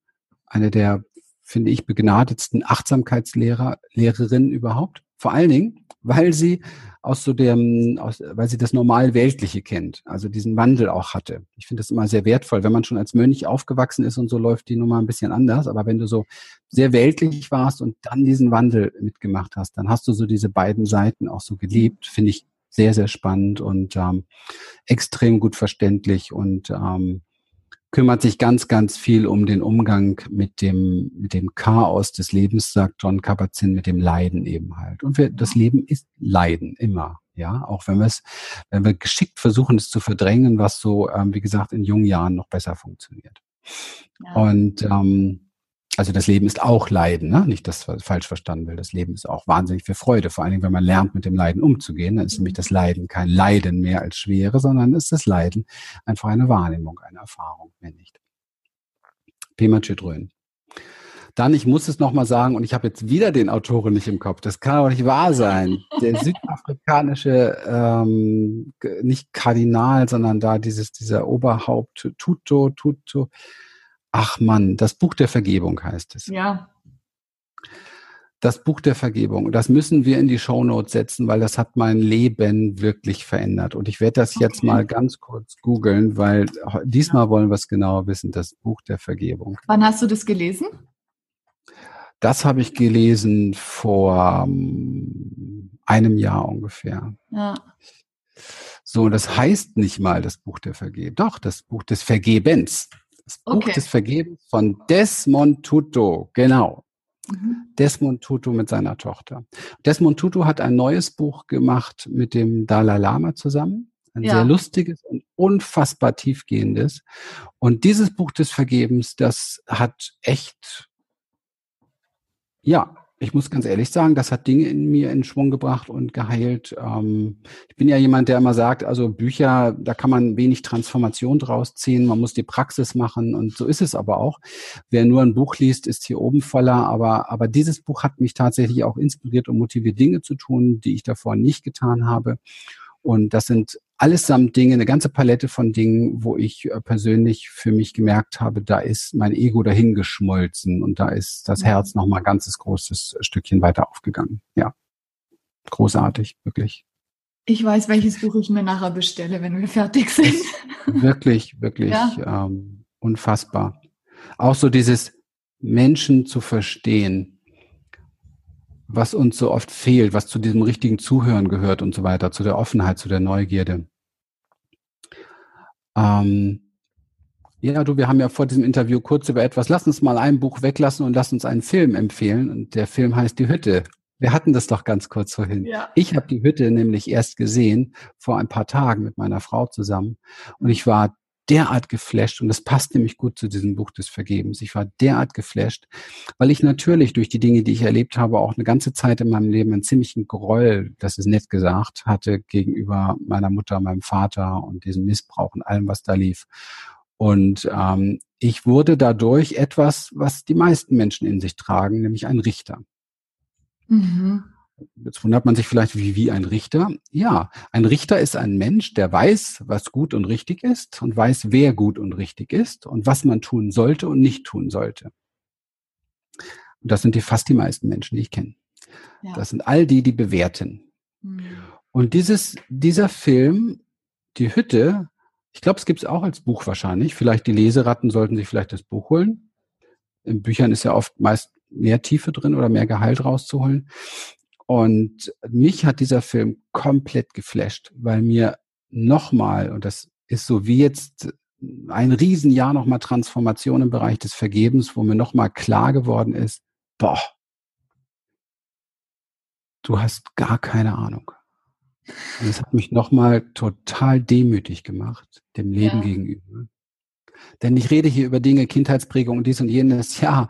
eine der, finde ich, begnadetsten Achtsamkeitslehrer, Lehrerinnen überhaupt. Vor allen Dingen, weil sie aus so dem, aus, weil sie das normal Weltliche kennt, also diesen Wandel auch hatte. Ich finde das immer sehr wertvoll, wenn man schon als Mönch aufgewachsen ist und so läuft die Nummer ein bisschen anders, aber wenn du so sehr weltlich warst und dann diesen Wandel mitgemacht hast, dann hast du so diese beiden Seiten auch so gelebt, finde ich sehr, sehr spannend und ähm, extrem gut verständlich und ähm, kümmert sich ganz, ganz viel um den Umgang mit dem, mit dem Chaos des Lebens, sagt John Kabat-Zinn, mit dem Leiden eben halt. Und wir, das Leben ist Leiden, immer. Ja, auch wenn wir es, wenn wir geschickt versuchen, es zu verdrängen, was so, ähm, wie gesagt, in jungen Jahren noch besser funktioniert. Ja. Und ähm, also das Leben ist auch Leiden, ne? nicht, dass falsch verstanden will. Das Leben ist auch wahnsinnig viel Freude, vor allen Dingen, wenn man lernt, mit dem Leiden umzugehen. Dann ist nämlich das Leiden kein Leiden mehr als Schwere, sondern ist das Leiden einfach eine Wahrnehmung, eine Erfahrung, mehr nicht. Pema Chidrön. Dann, ich muss es nochmal sagen, und ich habe jetzt wieder den Autoren nicht im Kopf, das kann aber nicht wahr sein. Der südafrikanische, ähm, nicht Kardinal, sondern da dieses, dieser Oberhaupt, Tuto, Tuto, Ach Mann, das Buch der Vergebung heißt es. Ja. Das Buch der Vergebung. Das müssen wir in die Shownotes setzen, weil das hat mein Leben wirklich verändert. Und ich werde das okay. jetzt mal ganz kurz googeln, weil diesmal wollen wir es genauer wissen. Das Buch der Vergebung. Wann hast du das gelesen? Das habe ich gelesen vor um, einem Jahr ungefähr. Ja. So, das heißt nicht mal das Buch der Vergebung. Doch, das Buch des Vergebens. Das Buch okay. des Vergebens von Desmond Tutu, genau. Mhm. Desmond Tutu mit seiner Tochter. Desmond Tutu hat ein neues Buch gemacht mit dem Dalai Lama zusammen. Ein ja. sehr lustiges und unfassbar tiefgehendes. Und dieses Buch des Vergebens, das hat echt, ja, ich muss ganz ehrlich sagen, das hat Dinge in mir in Schwung gebracht und geheilt. Ähm, ich bin ja jemand, der immer sagt, also Bücher, da kann man wenig Transformation draus ziehen, man muss die Praxis machen und so ist es aber auch. Wer nur ein Buch liest, ist hier oben voller, aber, aber dieses Buch hat mich tatsächlich auch inspiriert und motiviert, Dinge zu tun, die ich davor nicht getan habe. Und das sind allesamt Dinge, eine ganze Palette von Dingen, wo ich äh, persönlich für mich gemerkt habe, da ist mein Ego dahin geschmolzen und da ist das Herz noch mal ein ganzes großes Stückchen weiter aufgegangen. Ja, großartig, wirklich. Ich weiß, welches Buch ich mir nachher bestelle, wenn wir fertig sind. wirklich, wirklich ja. ähm, unfassbar. Auch so dieses Menschen zu verstehen, was uns so oft fehlt, was zu diesem richtigen Zuhören gehört und so weiter, zu der Offenheit, zu der Neugierde. Ähm, ja, du, wir haben ja vor diesem Interview kurz über etwas, lass uns mal ein Buch weglassen und lass uns einen Film empfehlen. Und der Film heißt Die Hütte. Wir hatten das doch ganz kurz vorhin. Ja. Ich habe die Hütte nämlich erst gesehen vor ein paar Tagen mit meiner Frau zusammen. Und ich war derart geflasht und das passt nämlich gut zu diesem Buch des Vergebens. Ich war derart geflasht, weil ich natürlich durch die Dinge, die ich erlebt habe, auch eine ganze Zeit in meinem Leben einen ziemlichen Groll, das ist nett gesagt, hatte gegenüber meiner Mutter, meinem Vater und diesem Missbrauch und allem, was da lief. Und ähm, ich wurde dadurch etwas, was die meisten Menschen in sich tragen, nämlich ein Richter. Mhm. Jetzt wundert man sich vielleicht, wie, wie ein Richter. Ja, ein Richter ist ein Mensch, der weiß, was gut und richtig ist und weiß, wer gut und richtig ist und was man tun sollte und nicht tun sollte. Und das sind die fast die meisten Menschen, die ich kenne. Ja. Das sind all die, die bewerten. Mhm. Und dieses, dieser Film, die Hütte, ich glaube, es gibt es auch als Buch wahrscheinlich. Vielleicht die Leseratten sollten sich vielleicht das Buch holen. In Büchern ist ja oft meist mehr Tiefe drin oder mehr Gehalt rauszuholen. Und mich hat dieser Film komplett geflasht, weil mir nochmal, und das ist so wie jetzt ein Riesenjahr nochmal Transformation im Bereich des Vergebens, wo mir nochmal klar geworden ist, boah, du hast gar keine Ahnung. Und es hat mich nochmal total demütig gemacht, dem Leben ja. gegenüber. Denn ich rede hier über Dinge, Kindheitsprägung und dies und jenes, ja.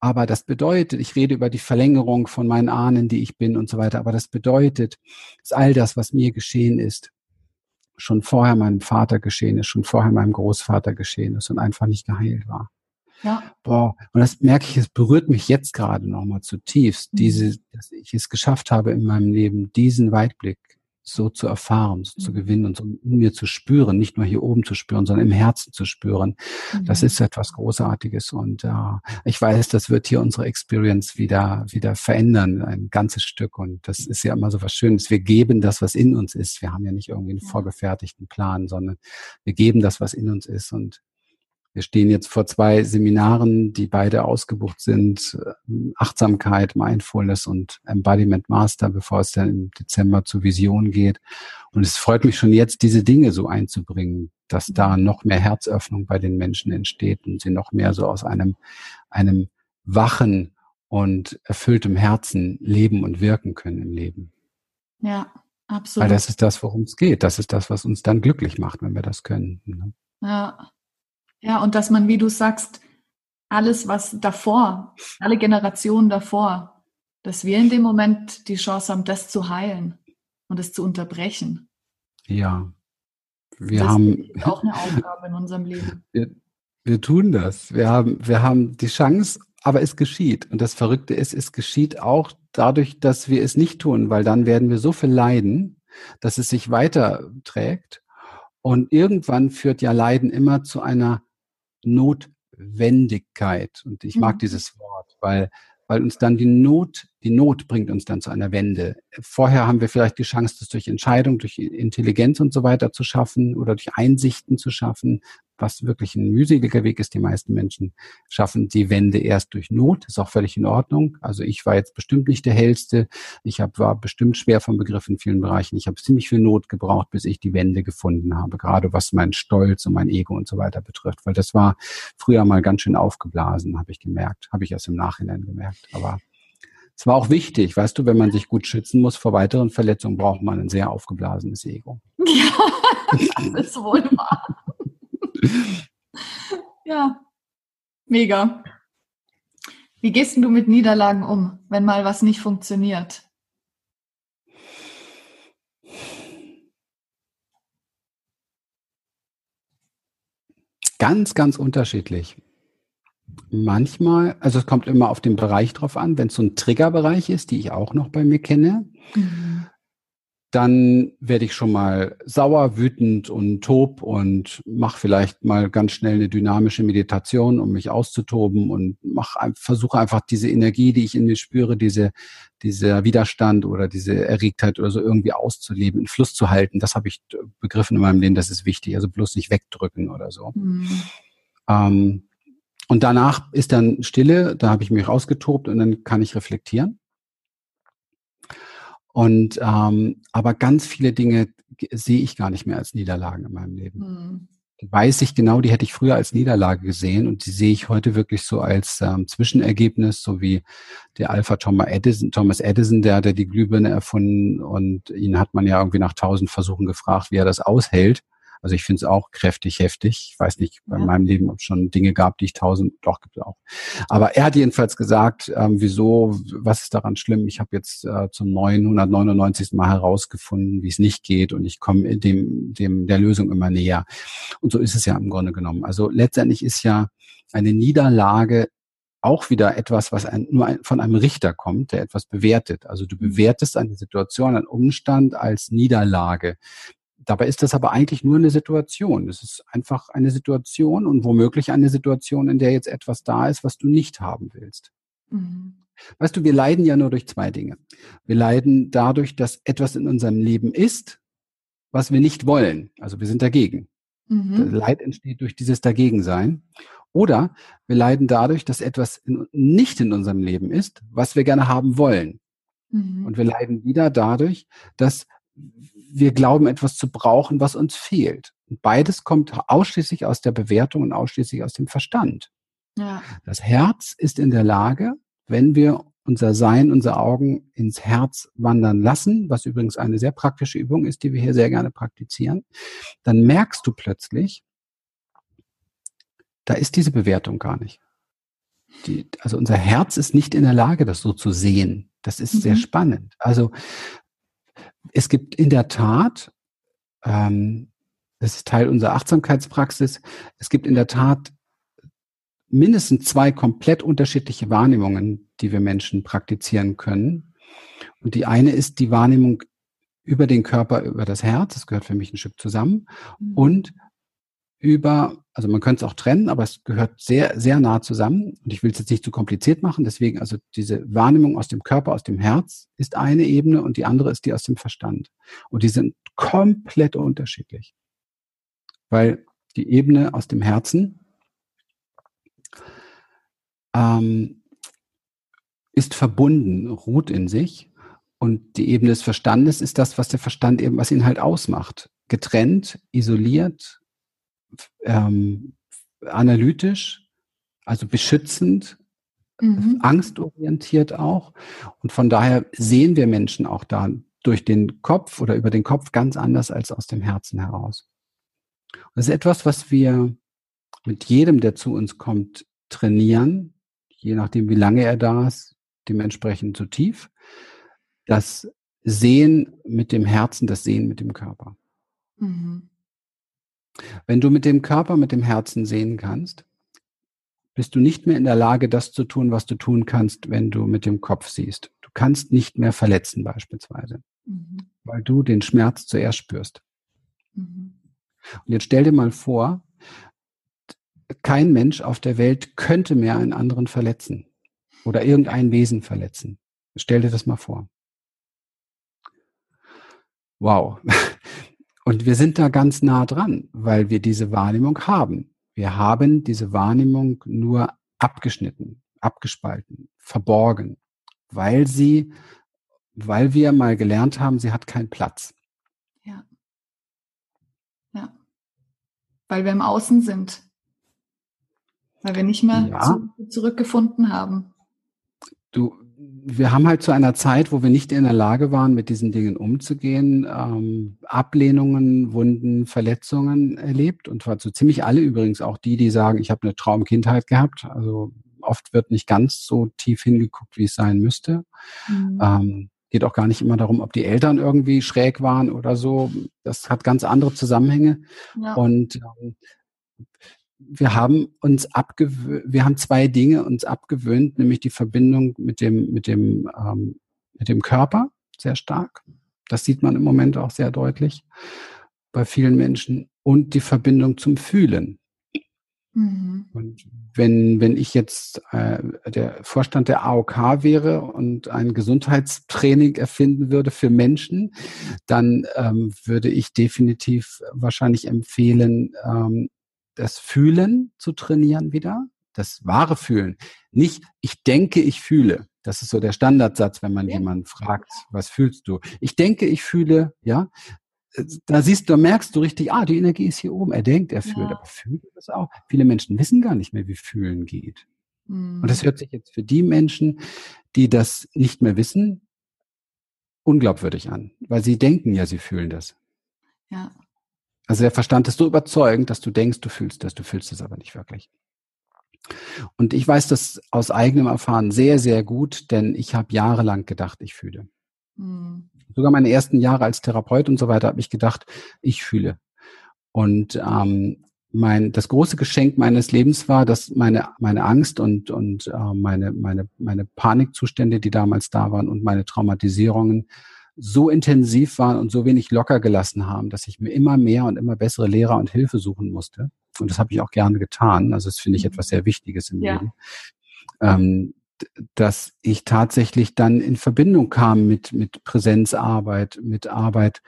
Aber das bedeutet, ich rede über die Verlängerung von meinen Ahnen, die ich bin und so weiter. Aber das bedeutet, dass all das, was mir geschehen ist, schon vorher meinem Vater geschehen ist, schon vorher meinem Großvater geschehen ist und einfach nicht geheilt war. Ja. Boah, und das merke ich, es berührt mich jetzt gerade nochmal zutiefst, mhm. diese, dass ich es geschafft habe in meinem Leben, diesen Weitblick so zu erfahren, so mhm. zu gewinnen und so in mir zu spüren, nicht nur hier oben zu spüren, sondern im Herzen zu spüren. Mhm. Das ist etwas Großartiges und äh, ich weiß, das wird hier unsere Experience wieder wieder verändern, ein ganzes Stück und das ist ja immer so was Schönes. Wir geben das, was in uns ist. Wir haben ja nicht irgendwie einen vorgefertigten Plan, sondern wir geben das, was in uns ist und wir stehen jetzt vor zwei Seminaren, die beide ausgebucht sind. Achtsamkeit, Mindfulness und Embodiment Master, bevor es dann im Dezember zur Vision geht. Und es freut mich schon jetzt, diese Dinge so einzubringen, dass da noch mehr Herzöffnung bei den Menschen entsteht und sie noch mehr so aus einem, einem wachen und erfülltem Herzen leben und wirken können im Leben. Ja, absolut. Weil das ist das, worum es geht. Das ist das, was uns dann glücklich macht, wenn wir das können. Ne? Ja, ja, und dass man, wie du sagst, alles, was davor, alle Generationen davor, dass wir in dem Moment die Chance haben, das zu heilen und es zu unterbrechen. Ja, wir das haben ist auch eine Aufgabe in unserem Leben. Wir, wir tun das. Wir haben, wir haben die Chance, aber es geschieht. Und das Verrückte ist, es geschieht auch dadurch, dass wir es nicht tun, weil dann werden wir so viel leiden, dass es sich weiterträgt. Und irgendwann führt ja Leiden immer zu einer Notwendigkeit. Und ich mag mhm. dieses Wort, weil, weil uns dann die Not, die Not bringt uns dann zu einer Wende. Vorher haben wir vielleicht die Chance, das durch Entscheidung, durch Intelligenz und so weiter zu schaffen oder durch Einsichten zu schaffen was wirklich ein mühseliger Weg ist. Die meisten Menschen schaffen die Wende erst durch Not. Ist auch völlig in Ordnung. Also ich war jetzt bestimmt nicht der hellste. Ich hab, war bestimmt schwer vom Begriff in vielen Bereichen. Ich habe ziemlich viel Not gebraucht, bis ich die Wende gefunden habe. Gerade was mein Stolz und mein Ego und so weiter betrifft. Weil das war früher mal ganz schön aufgeblasen, habe ich gemerkt. Habe ich erst im Nachhinein gemerkt. Aber es war auch wichtig, weißt du, wenn man sich gut schützen muss vor weiteren Verletzungen, braucht man ein sehr aufgeblasenes Ego. Ja, das ist wohl wahr. ja, mega. Wie gehst du mit Niederlagen um, wenn mal was nicht funktioniert? Ganz, ganz unterschiedlich. Manchmal, also es kommt immer auf den Bereich drauf an, wenn es so ein Triggerbereich ist, die ich auch noch bei mir kenne, mhm dann werde ich schon mal sauer, wütend und tob und mache vielleicht mal ganz schnell eine dynamische Meditation, um mich auszutoben und mach, versuche einfach diese Energie, die ich in mir spüre, diese, dieser Widerstand oder diese Erregtheit oder so irgendwie auszuleben, in Fluss zu halten. Das habe ich begriffen in meinem Leben, das ist wichtig. Also bloß nicht wegdrücken oder so. Mhm. Ähm, und danach ist dann Stille, da habe ich mich rausgetobt und dann kann ich reflektieren. Und ähm, aber ganz viele Dinge sehe ich gar nicht mehr als Niederlagen in meinem Leben. Mhm. Die weiß ich genau, die hätte ich früher als Niederlage gesehen und die sehe ich heute wirklich so als ähm, Zwischenergebnis, so wie der Alpha Thomas Edison, Thomas Edison, der hatte die Glühbirne erfunden und ihn hat man ja irgendwie nach tausend Versuchen gefragt, wie er das aushält. Also ich finde es auch kräftig heftig. Ich weiß nicht bei ja. meinem Leben, ob es schon Dinge gab, die ich tausend, doch gibt es auch. Aber er hat jedenfalls gesagt, ähm, wieso, was ist daran schlimm? Ich habe jetzt äh, zum 999. Mal herausgefunden, wie es nicht geht und ich komme dem, dem der Lösung immer näher. Und so ist es ja im Grunde genommen. Also letztendlich ist ja eine Niederlage auch wieder etwas, was ein, nur ein, von einem Richter kommt, der etwas bewertet. Also du mhm. bewertest eine Situation, einen Umstand als Niederlage. Dabei ist das aber eigentlich nur eine Situation. Es ist einfach eine Situation und womöglich eine Situation, in der jetzt etwas da ist, was du nicht haben willst. Mhm. Weißt du, wir leiden ja nur durch zwei Dinge. Wir leiden dadurch, dass etwas in unserem Leben ist, was wir nicht wollen. Also wir sind dagegen. Mhm. Leid entsteht durch dieses Dagegensein. Oder wir leiden dadurch, dass etwas in, nicht in unserem Leben ist, was wir gerne haben wollen. Mhm. Und wir leiden wieder dadurch, dass wir glauben, etwas zu brauchen, was uns fehlt. Und beides kommt ausschließlich aus der Bewertung und ausschließlich aus dem Verstand. Ja. Das Herz ist in der Lage, wenn wir unser Sein, unsere Augen ins Herz wandern lassen, was übrigens eine sehr praktische Übung ist, die wir hier sehr gerne praktizieren, dann merkst du plötzlich, da ist diese Bewertung gar nicht. Die, also unser Herz ist nicht in der Lage, das so zu sehen. Das ist mhm. sehr spannend. Also es gibt in der Tat, ähm, das ist Teil unserer Achtsamkeitspraxis, es gibt in der Tat mindestens zwei komplett unterschiedliche Wahrnehmungen, die wir Menschen praktizieren können. Und die eine ist die Wahrnehmung über den Körper, über das Herz, das gehört für mich ein Stück zusammen, mhm. und über, also man könnte es auch trennen, aber es gehört sehr, sehr nah zusammen. Und ich will es jetzt nicht zu kompliziert machen. Deswegen, also diese Wahrnehmung aus dem Körper, aus dem Herz ist eine Ebene und die andere ist die aus dem Verstand. Und die sind komplett unterschiedlich. Weil die Ebene aus dem Herzen ähm, ist verbunden, ruht in sich. Und die Ebene des Verstandes ist das, was der Verstand eben, was ihn halt ausmacht. Getrennt, isoliert, ähm, analytisch, also beschützend, mhm. angstorientiert auch. Und von daher sehen wir Menschen auch da durch den Kopf oder über den Kopf ganz anders als aus dem Herzen heraus. das ist etwas, was wir mit jedem, der zu uns kommt, trainieren, je nachdem, wie lange er da ist, dementsprechend zu tief. Das Sehen mit dem Herzen, das Sehen mit dem Körper. Mhm. Wenn du mit dem Körper, mit dem Herzen sehen kannst, bist du nicht mehr in der Lage, das zu tun, was du tun kannst, wenn du mit dem Kopf siehst. Du kannst nicht mehr verletzen beispielsweise, mhm. weil du den Schmerz zuerst spürst. Mhm. Und jetzt stell dir mal vor, kein Mensch auf der Welt könnte mehr einen anderen verletzen oder irgendein Wesen verletzen. Stell dir das mal vor. Wow. Und wir sind da ganz nah dran, weil wir diese Wahrnehmung haben. Wir haben diese Wahrnehmung nur abgeschnitten, abgespalten, verborgen, weil sie, weil wir mal gelernt haben, sie hat keinen Platz. Ja. Ja. Weil wir im Außen sind. Weil wir nicht mehr ja. zu, zurückgefunden haben. Du, wir haben halt zu einer Zeit, wo wir nicht in der Lage waren, mit diesen Dingen umzugehen, ähm, Ablehnungen, Wunden, Verletzungen erlebt. Und zwar so ziemlich alle übrigens, auch die, die sagen, ich habe eine Traumkindheit gehabt. Also oft wird nicht ganz so tief hingeguckt, wie es sein müsste. Mhm. Ähm, geht auch gar nicht immer darum, ob die Eltern irgendwie schräg waren oder so. Das hat ganz andere Zusammenhänge. Ja. Und ähm, wir haben uns abgewöhnt, wir haben zwei Dinge uns abgewöhnt, nämlich die Verbindung mit dem, mit dem, ähm, mit dem Körper sehr stark. Das sieht man im Moment auch sehr deutlich bei vielen Menschen und die Verbindung zum Fühlen. Mhm. Und wenn, wenn ich jetzt äh, der Vorstand der AOK wäre und ein Gesundheitstraining erfinden würde für Menschen, dann ähm, würde ich definitiv wahrscheinlich empfehlen, ähm, das Fühlen zu trainieren wieder, das wahre Fühlen. Nicht, ich denke, ich fühle. Das ist so der Standardsatz, wenn man ja. jemanden fragt, was fühlst du? Ich denke, ich fühle, ja. Da siehst du, merkst du richtig, ah, die Energie ist hier oben. Er denkt, er fühlt, ja. aber fühlt das auch? Viele Menschen wissen gar nicht mehr, wie fühlen geht. Mhm. Und das hört sich jetzt für die Menschen, die das nicht mehr wissen, unglaubwürdig an, weil sie denken ja, sie fühlen das. Ja. Also der Verstand ist so überzeugend, dass du denkst, du fühlst das, du fühlst es aber nicht wirklich. Und ich weiß das aus eigenem Erfahren sehr, sehr gut, denn ich habe jahrelang gedacht, ich fühle. Mhm. Sogar meine ersten Jahre als Therapeut und so weiter habe ich gedacht, ich fühle. Und ähm, mein das große Geschenk meines Lebens war, dass meine meine Angst und und äh, meine meine meine Panikzustände, die damals da waren und meine Traumatisierungen so intensiv waren und so wenig locker gelassen haben, dass ich mir immer mehr und immer bessere Lehrer und Hilfe suchen musste. Und das habe ich auch gerne getan. Also das finde ich mhm. etwas sehr Wichtiges im ja. Leben. Ähm, dass ich tatsächlich dann in Verbindung kam mit, mit Präsenzarbeit, mit Arbeit,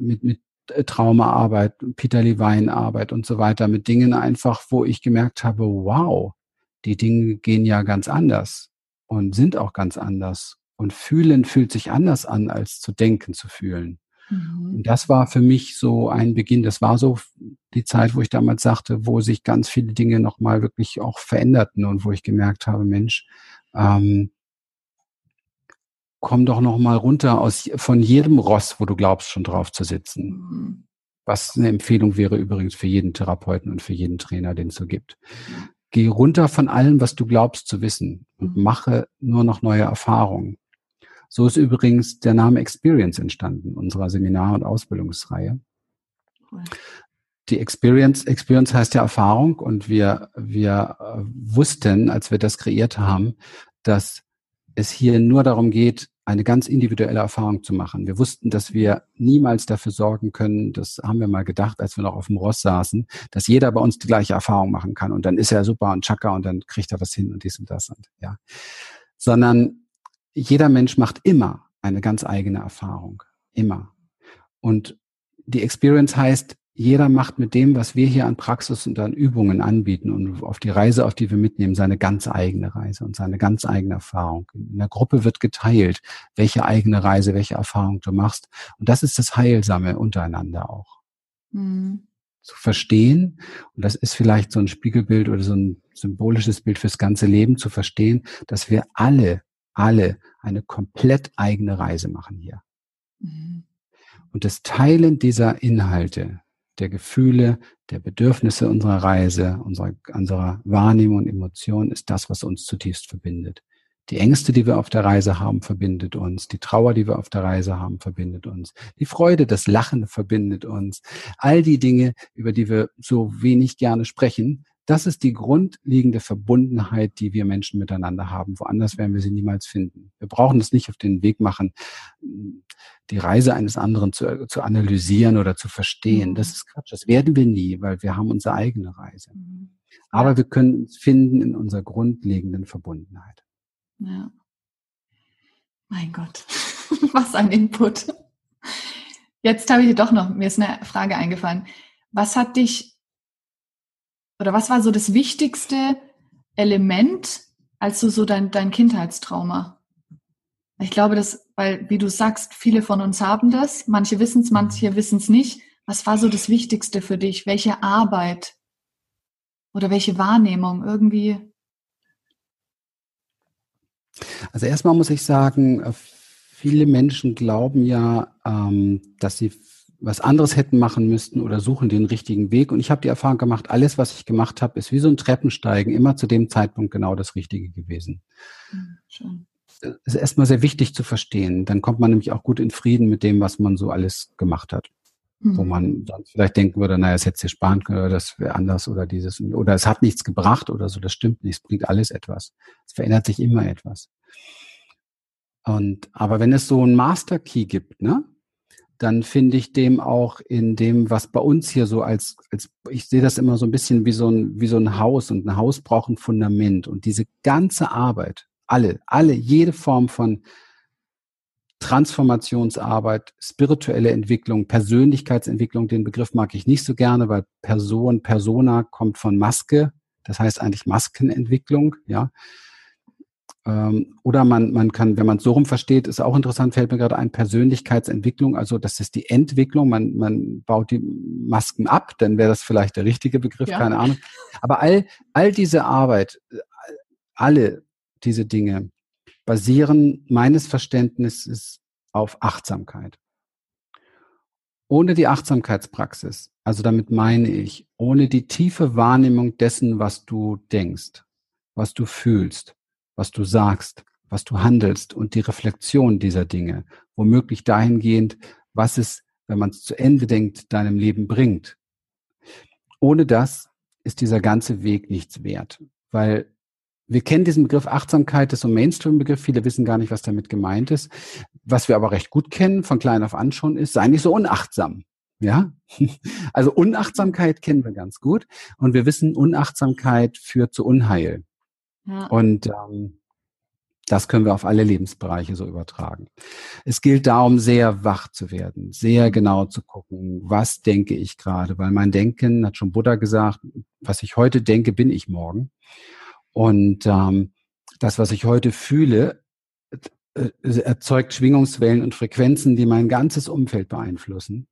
mit, mit äh, Traumaarbeit, Peter Levine Arbeit und so weiter, mit Dingen einfach, wo ich gemerkt habe, wow, die Dinge gehen ja ganz anders und sind auch ganz anders. Und fühlen fühlt sich anders an, als zu denken zu fühlen. Mhm. Und das war für mich so ein Beginn. Das war so die Zeit, wo ich damals sagte, wo sich ganz viele Dinge nochmal wirklich auch veränderten und wo ich gemerkt habe, Mensch, ähm, komm doch nochmal runter aus, von jedem Ross, wo du glaubst, schon drauf zu sitzen. Mhm. Was eine Empfehlung wäre übrigens für jeden Therapeuten und für jeden Trainer, den es so gibt. Geh runter von allem, was du glaubst zu wissen und mhm. mache nur noch neue Erfahrungen. So ist übrigens der Name Experience entstanden, unserer Seminar- und Ausbildungsreihe. Cool. Die Experience, Experience heißt ja Erfahrung und wir, wir äh, wussten, als wir das kreiert haben, dass es hier nur darum geht, eine ganz individuelle Erfahrung zu machen. Wir wussten, dass wir niemals dafür sorgen können, das haben wir mal gedacht, als wir noch auf dem Ross saßen, dass jeder bei uns die gleiche Erfahrung machen kann und dann ist er super und Chaka und dann kriegt er was hin und dies und das und ja. Sondern jeder Mensch macht immer eine ganz eigene Erfahrung. Immer. Und die Experience heißt, jeder macht mit dem, was wir hier an Praxis und an Übungen anbieten und auf die Reise, auf die wir mitnehmen, seine ganz eigene Reise und seine ganz eigene Erfahrung. In der Gruppe wird geteilt, welche eigene Reise, welche Erfahrung du machst. Und das ist das Heilsame untereinander auch. Mhm. Zu verstehen, und das ist vielleicht so ein Spiegelbild oder so ein symbolisches Bild fürs ganze Leben, zu verstehen, dass wir alle, alle eine komplett eigene Reise machen hier. Mhm. Und das Teilen dieser Inhalte, der Gefühle, der Bedürfnisse unserer Reise, unserer, unserer Wahrnehmung und Emotion ist das, was uns zutiefst verbindet. Die Ängste, die wir auf der Reise haben, verbindet uns. Die Trauer, die wir auf der Reise haben, verbindet uns. Die Freude, das Lachen verbindet uns. All die Dinge, über die wir so wenig gerne sprechen, das ist die grundlegende Verbundenheit, die wir Menschen miteinander haben. Woanders werden wir sie niemals finden. Wir brauchen das nicht auf den Weg machen, die Reise eines anderen zu, zu analysieren oder zu verstehen. Das ist Quatsch. Das werden wir nie, weil wir haben unsere eigene Reise. Mhm. Aber wir können uns finden in unserer grundlegenden Verbundenheit. Ja. Mein Gott, was ein Input. Jetzt habe ich doch noch, mir ist eine Frage eingefallen. Was hat dich oder was war so das wichtigste Element, als du so dein, dein Kindheitstrauma? Ich glaube, dass, weil, wie du sagst, viele von uns haben das. Manche wissen es, manche wissen es nicht. Was war so das Wichtigste für dich? Welche Arbeit oder welche Wahrnehmung irgendwie? Also erstmal muss ich sagen, äh, viele Menschen glauben ja, ähm, dass sie was anderes hätten machen müssten oder suchen den richtigen Weg. Und ich habe die Erfahrung gemacht, alles, was ich gemacht habe, ist wie so ein Treppensteigen, immer zu dem Zeitpunkt genau das Richtige gewesen. Schön. Das ist erstmal sehr wichtig zu verstehen. Dann kommt man nämlich auch gut in Frieden mit dem, was man so alles gemacht hat. Mhm. Wo man dann vielleicht denken würde, naja, es hätte sich sparen können oder das wäre anders oder dieses. Oder es hat nichts gebracht oder so. Das stimmt nicht. Es bringt alles etwas. Es verändert sich immer etwas. Und, aber wenn es so einen Master Key gibt, ne? Dann finde ich dem auch in dem, was bei uns hier so als, als ich sehe das immer so ein bisschen wie so ein, wie so ein Haus und ein Haus braucht ein Fundament und diese ganze Arbeit, alle, alle, jede Form von Transformationsarbeit, spirituelle Entwicklung, Persönlichkeitsentwicklung, den Begriff mag ich nicht so gerne, weil Person, Persona kommt von Maske, das heißt eigentlich Maskenentwicklung, ja. Ähm, oder man, man kann, wenn man es so rum versteht, ist auch interessant, fällt mir gerade ein, Persönlichkeitsentwicklung, also das ist die Entwicklung, man, man baut die Masken ab, dann wäre das vielleicht der richtige Begriff, ja. keine Ahnung. Aber all, all diese Arbeit, alle diese Dinge basieren meines Verständnisses auf Achtsamkeit. Ohne die Achtsamkeitspraxis, also damit meine ich, ohne die tiefe Wahrnehmung dessen, was du denkst, was du fühlst, was du sagst, was du handelst und die Reflexion dieser Dinge, womöglich dahingehend, was es, wenn man es zu Ende denkt, deinem Leben bringt. Ohne das ist dieser ganze Weg nichts wert, weil wir kennen diesen Begriff Achtsamkeit, das ist so ein Mainstream-Begriff, viele wissen gar nicht, was damit gemeint ist. Was wir aber recht gut kennen, von klein auf an schon, ist, sei nicht so unachtsam. Ja, also Unachtsamkeit kennen wir ganz gut und wir wissen, Unachtsamkeit führt zu Unheil. Und ähm, das können wir auf alle Lebensbereiche so übertragen. Es gilt darum, sehr wach zu werden, sehr genau zu gucken, was denke ich gerade, weil mein Denken, hat schon Buddha gesagt, was ich heute denke, bin ich morgen. Und ähm, das, was ich heute fühle, äh, erzeugt Schwingungswellen und Frequenzen, die mein ganzes Umfeld beeinflussen.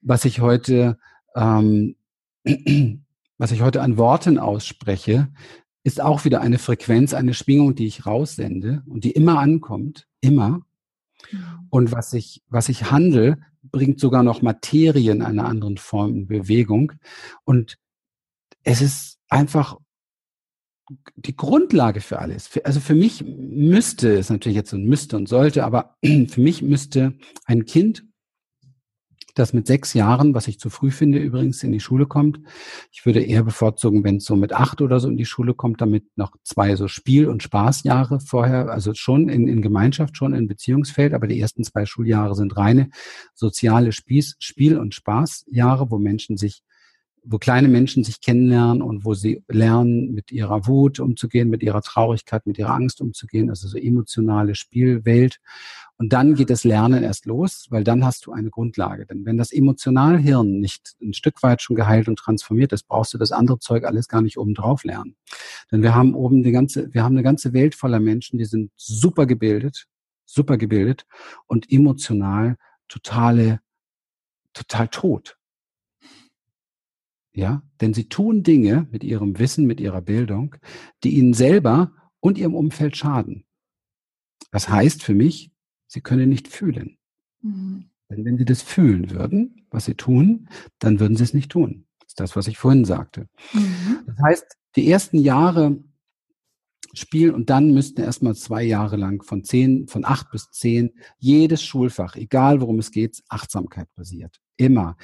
Was ich heute, ähm, was ich heute an Worten ausspreche, ist auch wieder eine Frequenz, eine Schwingung, die ich raussende und die immer ankommt, immer. Mhm. Und was ich, was ich handle, bringt sogar noch Materie in einer anderen Form in Bewegung. Und es ist einfach die Grundlage für alles. Also für mich müsste, ist natürlich jetzt so ein müsste und sollte, aber für mich müsste ein Kind das mit sechs Jahren, was ich zu früh finde, übrigens in die Schule kommt. Ich würde eher bevorzugen, wenn es so mit acht oder so in die Schule kommt, damit noch zwei so Spiel- und Spaßjahre vorher, also schon in, in Gemeinschaft, schon in Beziehungsfeld, aber die ersten zwei Schuljahre sind reine soziale Spieß, Spiel- und Spaßjahre, wo Menschen sich wo kleine Menschen sich kennenlernen und wo sie lernen, mit ihrer Wut umzugehen, mit ihrer Traurigkeit, mit ihrer Angst umzugehen, also so emotionale Spielwelt. Und dann geht das Lernen erst los, weil dann hast du eine Grundlage. Denn wenn das Emotionalhirn nicht ein Stück weit schon geheilt und transformiert ist, brauchst du das andere Zeug alles gar nicht oben drauf lernen. Denn wir haben oben die ganze, wir haben eine ganze Welt voller Menschen, die sind super gebildet, super gebildet und emotional totale, total tot. Ja, denn sie tun Dinge mit ihrem Wissen, mit ihrer Bildung, die ihnen selber und ihrem Umfeld schaden. Das heißt für mich, Sie können nicht fühlen. Mhm. Denn wenn Sie das fühlen würden, was Sie tun, dann würden Sie es nicht tun. Das ist das, was ich vorhin sagte. Mhm. Das heißt, die ersten Jahre spielen und dann müssten erstmal zwei Jahre lang von zehn, von acht bis zehn jedes Schulfach, egal worum es geht, Achtsamkeit basiert. Immer.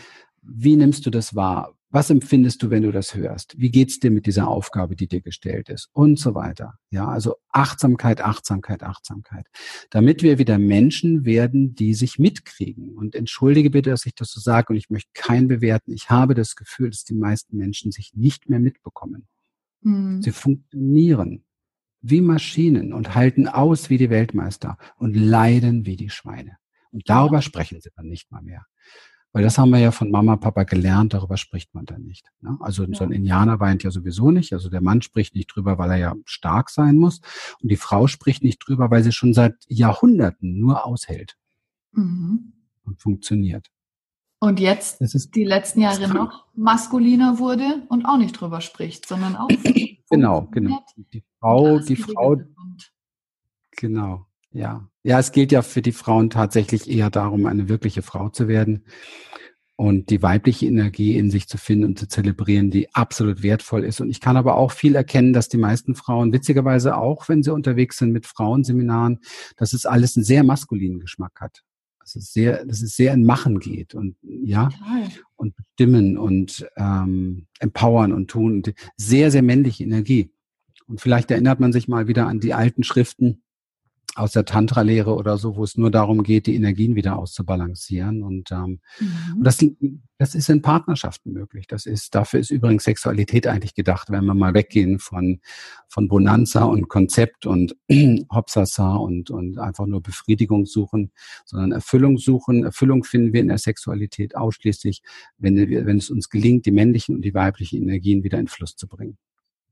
Wie nimmst du das wahr? Was empfindest du, wenn du das hörst? Wie geht's dir mit dieser Aufgabe, die dir gestellt ist? Und so weiter. Ja, also Achtsamkeit, Achtsamkeit, Achtsamkeit. Damit wir wieder Menschen werden, die sich mitkriegen. Und entschuldige bitte, dass ich das so sage und ich möchte keinen bewerten. Ich habe das Gefühl, dass die meisten Menschen sich nicht mehr mitbekommen. Mhm. Sie funktionieren wie Maschinen und halten aus wie die Weltmeister und leiden wie die Schweine. Und darüber sprechen sie dann nicht mal mehr. Weil das haben wir ja von Mama, Papa gelernt, darüber spricht man dann nicht. Ne? Also ja. so ein Indianer weint ja sowieso nicht. Also der Mann spricht nicht drüber, weil er ja stark sein muss. Und die Frau spricht nicht drüber, weil sie schon seit Jahrhunderten nur aushält mhm. und funktioniert. Und jetzt die letzten Jahre noch maskuliner wurde und auch nicht drüber spricht, sondern auch. genau, genau. Die Frau, die Frau. Genau. Ja, ja, es geht ja für die Frauen tatsächlich eher darum, eine wirkliche Frau zu werden und die weibliche Energie in sich zu finden und zu zelebrieren, die absolut wertvoll ist. Und ich kann aber auch viel erkennen, dass die meisten Frauen, witzigerweise auch, wenn sie unterwegs sind mit Frauenseminaren, dass es alles einen sehr maskulinen Geschmack hat. Dass es sehr, dass es sehr in Machen geht und ja Total. und bestimmen und ähm, empowern und tun. Und sehr, sehr männliche Energie. Und vielleicht erinnert man sich mal wieder an die alten Schriften, aus der Tantra-Lehre oder so, wo es nur darum geht, die Energien wieder auszubalancieren. Und, ähm, mhm. und das, das ist in Partnerschaften möglich. Das ist, dafür ist übrigens Sexualität eigentlich gedacht, wenn wir mal weggehen von, von Bonanza und Konzept und Hopsasa und, und einfach nur Befriedigung suchen, sondern Erfüllung suchen. Erfüllung finden wir in der Sexualität ausschließlich, wenn, wenn es uns gelingt, die männlichen und die weiblichen Energien wieder in Fluss zu bringen.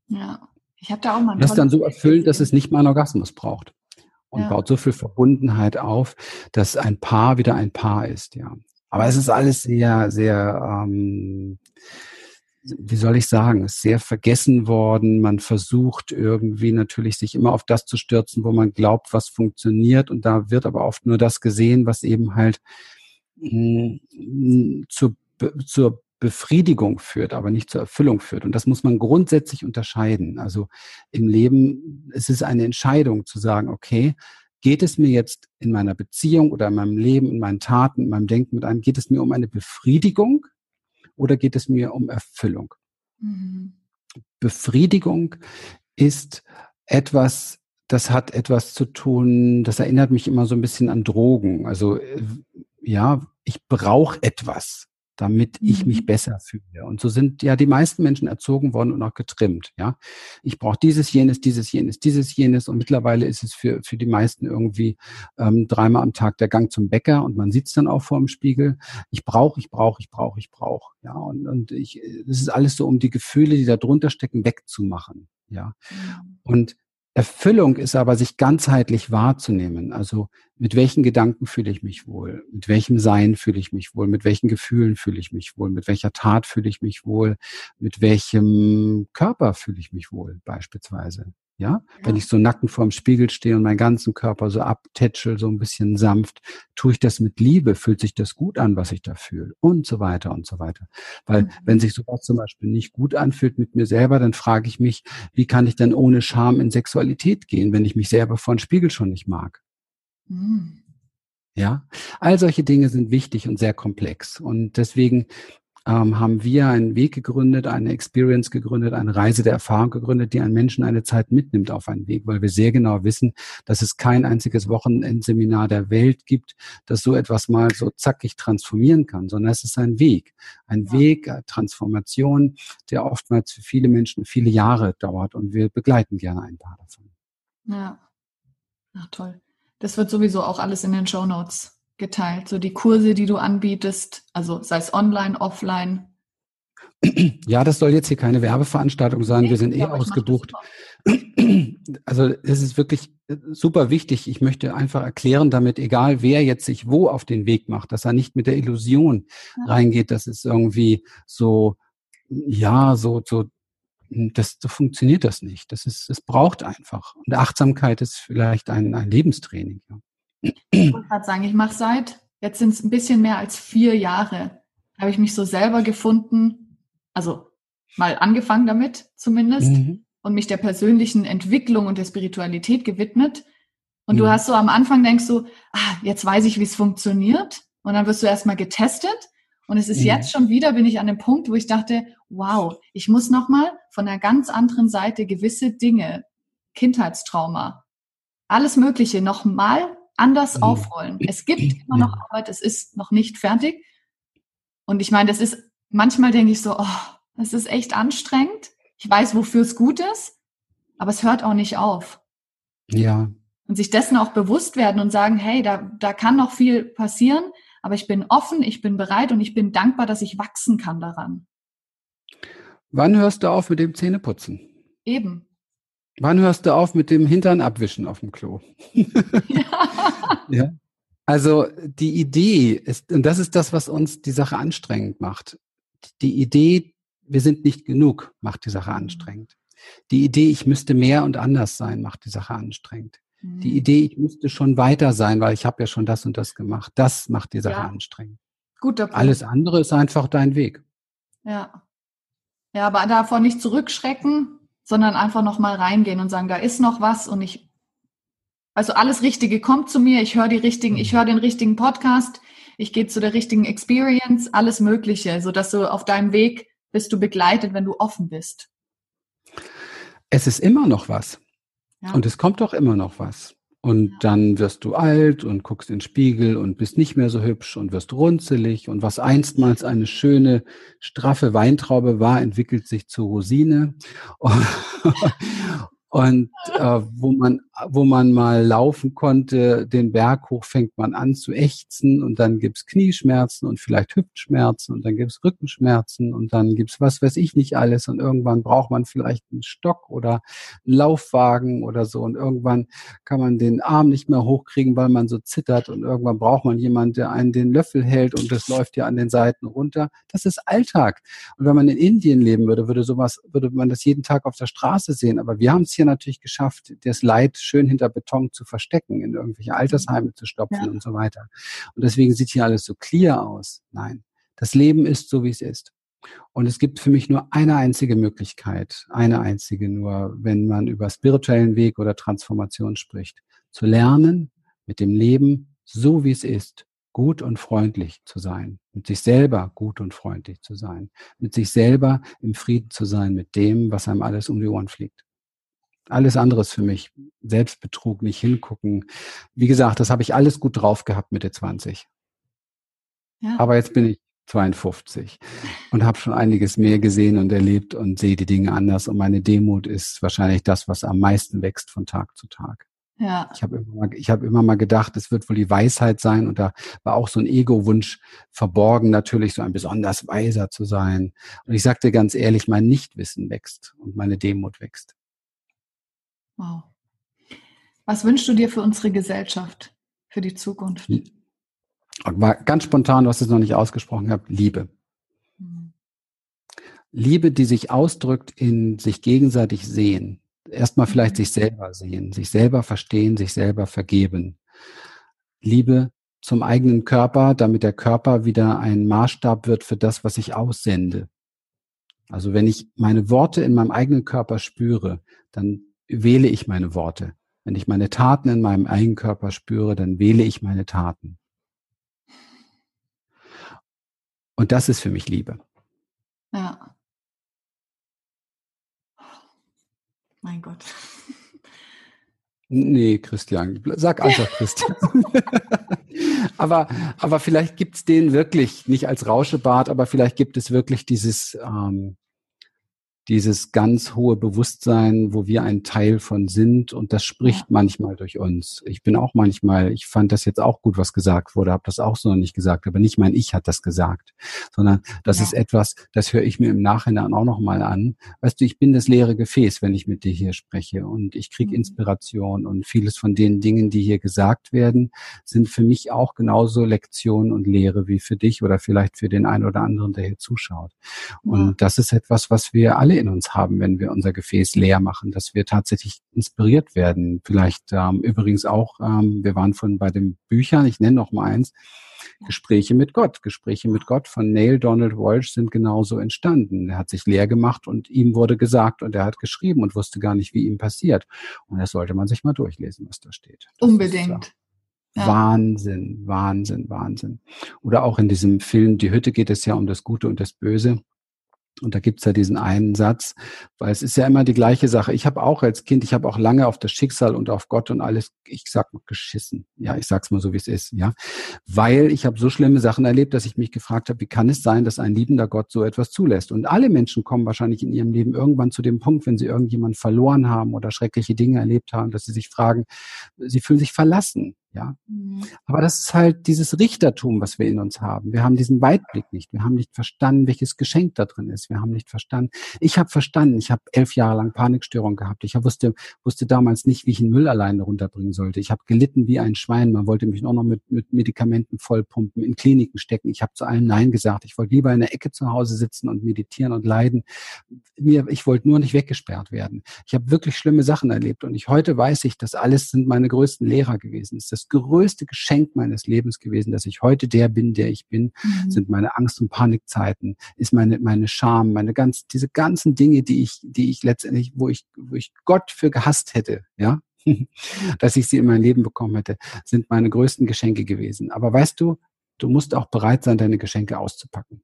Ja. Ich habe da auch mal. Das ist dann so erfüllend, dass es nicht mal einen Orgasmus braucht und ja. baut so viel Verbundenheit auf, dass ein Paar wieder ein Paar ist, ja. Aber es ist alles sehr, sehr, ähm, wie soll ich sagen, ist sehr vergessen worden. Man versucht irgendwie natürlich sich immer auf das zu stürzen, wo man glaubt, was funktioniert. Und da wird aber oft nur das gesehen, was eben halt mh, mm, zur, zur Befriedigung führt, aber nicht zur Erfüllung führt. Und das muss man grundsätzlich unterscheiden. Also im Leben es ist eine Entscheidung zu sagen, okay, geht es mir jetzt in meiner Beziehung oder in meinem Leben, in meinen Taten, in meinem Denken mit einem, geht es mir um eine Befriedigung oder geht es mir um Erfüllung? Mhm. Befriedigung ist etwas, das hat etwas zu tun, das erinnert mich immer so ein bisschen an Drogen. Also äh, ja, ich brauche etwas damit ich mich mhm. besser fühle. Und so sind ja die meisten Menschen erzogen worden und auch getrimmt. Ja, ich brauche dieses, jenes, dieses, jenes, dieses, jenes. Und mittlerweile ist es für für die meisten irgendwie ähm, dreimal am Tag der Gang zum Bäcker und man sieht es dann auch vor dem Spiegel. Ich brauche, ich brauche, ich brauche, ich brauche. Ja, und und ich, das ist alles so, um die Gefühle, die da drunter stecken, wegzumachen. Ja, mhm. und Erfüllung ist aber, sich ganzheitlich wahrzunehmen. Also mit welchen Gedanken fühle ich mich wohl? Mit welchem Sein fühle ich mich wohl? Mit welchen Gefühlen fühle ich mich wohl? Mit welcher Tat fühle ich mich wohl? Mit welchem Körper fühle ich mich wohl beispielsweise? Ja? ja? wenn ich so nacken vorm Spiegel stehe und meinen ganzen Körper so abtätschel, so ein bisschen sanft, tue ich das mit Liebe, fühlt sich das gut an, was ich da fühle und so weiter und so weiter. Weil mhm. wenn sich sowas zum Beispiel nicht gut anfühlt mit mir selber, dann frage ich mich, wie kann ich dann ohne Scham in Sexualität gehen, wenn ich mich selber vor dem Spiegel schon nicht mag? Mhm. Ja, all solche Dinge sind wichtig und sehr komplex. Und deswegen ähm, haben wir einen Weg gegründet, eine Experience gegründet, eine Reise der Erfahrung gegründet, die einen Menschen eine Zeit mitnimmt auf einen Weg, weil wir sehr genau wissen, dass es kein einziges Wochenendseminar der Welt gibt, das so etwas mal so zackig transformieren kann, sondern es ist ein Weg, ein ja. Weg, äh, Transformation, der oftmals für viele Menschen viele Jahre dauert und wir begleiten gerne ein paar davon. Ja, ach toll. Das wird sowieso auch alles in den Show Notes geteilt. So die Kurse, die du anbietest, also sei es online, offline. Ja, das soll jetzt hier keine Werbeveranstaltung sein. Wir sind eh ausgebucht. Also es ist wirklich äh, super wichtig. Ich möchte einfach erklären damit, egal wer jetzt sich wo auf den Weg macht, dass er nicht mit der Illusion ja. reingeht, dass es irgendwie so, ja, so, so, das, so funktioniert das nicht. Das ist, es braucht einfach. Und Achtsamkeit ist vielleicht ein, ein Lebenstraining. Ja. Ich wollte gerade sagen, ich mache seit, jetzt sind es ein bisschen mehr als vier Jahre, habe ich mich so selber gefunden, also mal angefangen damit zumindest mhm. und mich der persönlichen Entwicklung und der Spiritualität gewidmet. Und mhm. du hast so am Anfang denkst du, ah, jetzt weiß ich, wie es funktioniert. Und dann wirst du erstmal getestet. Und es ist mhm. jetzt schon wieder, bin ich an dem Punkt, wo ich dachte, wow, ich muss nochmal von einer ganz anderen Seite gewisse Dinge, Kindheitstrauma, alles Mögliche nochmal anders aufrollen. Es gibt immer noch Arbeit, es ist noch nicht fertig. Und ich meine, das ist, manchmal denke ich so, oh, das ist echt anstrengend. Ich weiß, wofür es gut ist, aber es hört auch nicht auf. Ja. Und sich dessen auch bewusst werden und sagen, hey, da, da kann noch viel passieren, aber ich bin offen, ich bin bereit und ich bin dankbar, dass ich wachsen kann daran. Wann hörst du auf mit dem Zähneputzen? Eben. Wann hörst du auf mit dem Hintern abwischen auf dem Klo? Ja. ja. Also die Idee ist, und das ist das, was uns die Sache anstrengend macht. Die Idee, wir sind nicht genug, macht die Sache mhm. anstrengend. Die Idee, ich müsste mehr und anders sein, macht die Sache anstrengend. Mhm. Die Idee, ich müsste schon weiter sein, weil ich habe ja schon das und das gemacht, das macht die Sache ja. anstrengend. Guter Punkt. Alles andere ist einfach dein Weg. Ja. Ja, aber davon nicht zurückschrecken, sondern einfach noch mal reingehen und sagen, da ist noch was und ich, also alles Richtige kommt zu mir, ich höre die richtigen, ich höre den richtigen Podcast, ich gehe zu der richtigen Experience, alles Mögliche, so dass du auf deinem Weg bist du begleitet, wenn du offen bist. Es ist immer noch was. Ja. Und es kommt doch immer noch was. Und dann wirst du alt und guckst in den Spiegel und bist nicht mehr so hübsch und wirst runzelig. Und was einstmals eine schöne, straffe Weintraube war, entwickelt sich zur Rosine. Und äh, wo man, wo man mal laufen konnte, den Berg hoch fängt man an zu ächzen und dann gibt's Knieschmerzen und vielleicht Hüftschmerzen und dann gibt's Rückenschmerzen und dann gibt's was weiß ich nicht alles und irgendwann braucht man vielleicht einen Stock oder einen Laufwagen oder so und irgendwann kann man den Arm nicht mehr hochkriegen, weil man so zittert und irgendwann braucht man jemanden, der einen den Löffel hält und das läuft ja an den Seiten runter. Das ist Alltag. Und wenn man in Indien leben würde, würde sowas, würde man das jeden Tag auf der Straße sehen. Aber wir haben es hier hier natürlich geschafft, das Leid schön hinter Beton zu verstecken, in irgendwelche Altersheime zu stopfen ja. und so weiter. Und deswegen sieht hier alles so clear aus. Nein, das Leben ist so, wie es ist. Und es gibt für mich nur eine einzige Möglichkeit, eine einzige nur, wenn man über spirituellen Weg oder Transformation spricht, zu lernen, mit dem Leben so wie es ist, gut und freundlich zu sein, mit sich selber gut und freundlich zu sein, mit sich selber im Frieden zu sein mit dem, was einem alles um die Ohren fliegt. Alles anderes für mich. Selbstbetrug, nicht hingucken. Wie gesagt, das habe ich alles gut drauf gehabt Mitte 20. Ja. Aber jetzt bin ich 52 und habe schon einiges mehr gesehen und erlebt und sehe die Dinge anders. Und meine Demut ist wahrscheinlich das, was am meisten wächst von Tag zu Tag. Ja. Ich habe immer, mal, ich hab immer mal gedacht, es wird wohl die Weisheit sein. Und da war auch so ein Ego-Wunsch verborgen, natürlich so ein besonders weiser zu sein. Und ich sagte ganz ehrlich, mein Nichtwissen wächst und meine Demut wächst. Wow. Was wünschst du dir für unsere Gesellschaft, für die Zukunft? War ganz spontan, du hast es noch nicht ausgesprochen gehabt, Liebe. Mhm. Liebe, die sich ausdrückt in sich gegenseitig sehen, Erstmal vielleicht sich selber sehen, sich selber verstehen, sich selber vergeben. Liebe zum eigenen Körper, damit der Körper wieder ein Maßstab wird für das, was ich aussende. Also wenn ich meine Worte in meinem eigenen Körper spüre, dann wähle ich meine Worte. Wenn ich meine Taten in meinem eigenen Körper spüre, dann wähle ich meine Taten. Und das ist für mich Liebe. Ja. Mein Gott. Nee, Christian, sag einfach Christian. aber, aber vielleicht gibt's den wirklich, nicht als Rauschebart, aber vielleicht gibt es wirklich dieses, ähm, dieses ganz hohe Bewusstsein, wo wir ein Teil von sind und das spricht ja. manchmal durch uns. Ich bin auch manchmal, ich fand das jetzt auch gut, was gesagt wurde, habe das auch so noch nicht gesagt, aber nicht mein Ich hat das gesagt, sondern das ja. ist etwas, das höre ich mir im Nachhinein auch noch mal an. Weißt du, ich bin das leere Gefäß, wenn ich mit dir hier spreche und ich kriege mhm. Inspiration und vieles von den Dingen, die hier gesagt werden, sind für mich auch genauso Lektionen und Lehre wie für dich oder vielleicht für den einen oder anderen, der hier zuschaut. Und ja. das ist etwas, was wir alle alle in uns haben, wenn wir unser Gefäß leer machen, dass wir tatsächlich inspiriert werden. Vielleicht ähm, übrigens auch, ähm, wir waren von bei den Büchern, ich nenne noch mal eins, Gespräche mit Gott. Gespräche mit Gott von Neil Donald Walsh sind genauso entstanden. Er hat sich leer gemacht und ihm wurde gesagt und er hat geschrieben und wusste gar nicht, wie ihm passiert. Und das sollte man sich mal durchlesen, was da steht. Das Unbedingt. Ist, ja. Wahnsinn, Wahnsinn, Wahnsinn. Oder auch in diesem Film Die Hütte geht es ja um das Gute und das Böse. Und da gibt's ja diesen einen Satz, weil es ist ja immer die gleiche Sache. Ich habe auch als Kind, ich habe auch lange auf das Schicksal und auf Gott und alles, ich sag mal geschissen. Ja, ich sag's mal so, wie es ist, ja. Weil ich habe so schlimme Sachen erlebt, dass ich mich gefragt habe, wie kann es sein, dass ein liebender Gott so etwas zulässt? Und alle Menschen kommen wahrscheinlich in ihrem Leben irgendwann zu dem Punkt, wenn sie irgendjemanden verloren haben oder schreckliche Dinge erlebt haben, dass sie sich fragen, sie fühlen sich verlassen. Ja. Mhm. Aber das ist halt dieses Richtertum, was wir in uns haben. Wir haben diesen Weitblick nicht. Wir haben nicht verstanden, welches Geschenk da drin ist. Wir haben nicht verstanden. Ich habe verstanden, ich habe elf Jahre lang Panikstörung gehabt. Ich wusste, wusste damals nicht, wie ich einen Müll alleine runterbringen sollte. Ich habe gelitten wie ein Schwein. Man wollte mich auch noch mit, mit Medikamenten vollpumpen, in Kliniken stecken. Ich habe zu allen Nein gesagt. Ich wollte lieber in der Ecke zu Hause sitzen und meditieren und leiden. Mir, ich wollte nur nicht weggesperrt werden. Ich habe wirklich schlimme Sachen erlebt. Und ich heute weiß ich, das alles sind meine größten Lehrer gewesen. Das das größte Geschenk meines Lebens gewesen, dass ich heute der bin, der ich bin, mhm. sind meine Angst- und Panikzeiten, ist meine, meine Scham, meine ganz, diese ganzen Dinge, die ich, die ich letztendlich, wo ich, wo ich Gott für gehasst hätte, ja, dass ich sie in mein Leben bekommen hätte, sind meine größten Geschenke gewesen. Aber weißt du, du musst auch bereit sein, deine Geschenke auszupacken.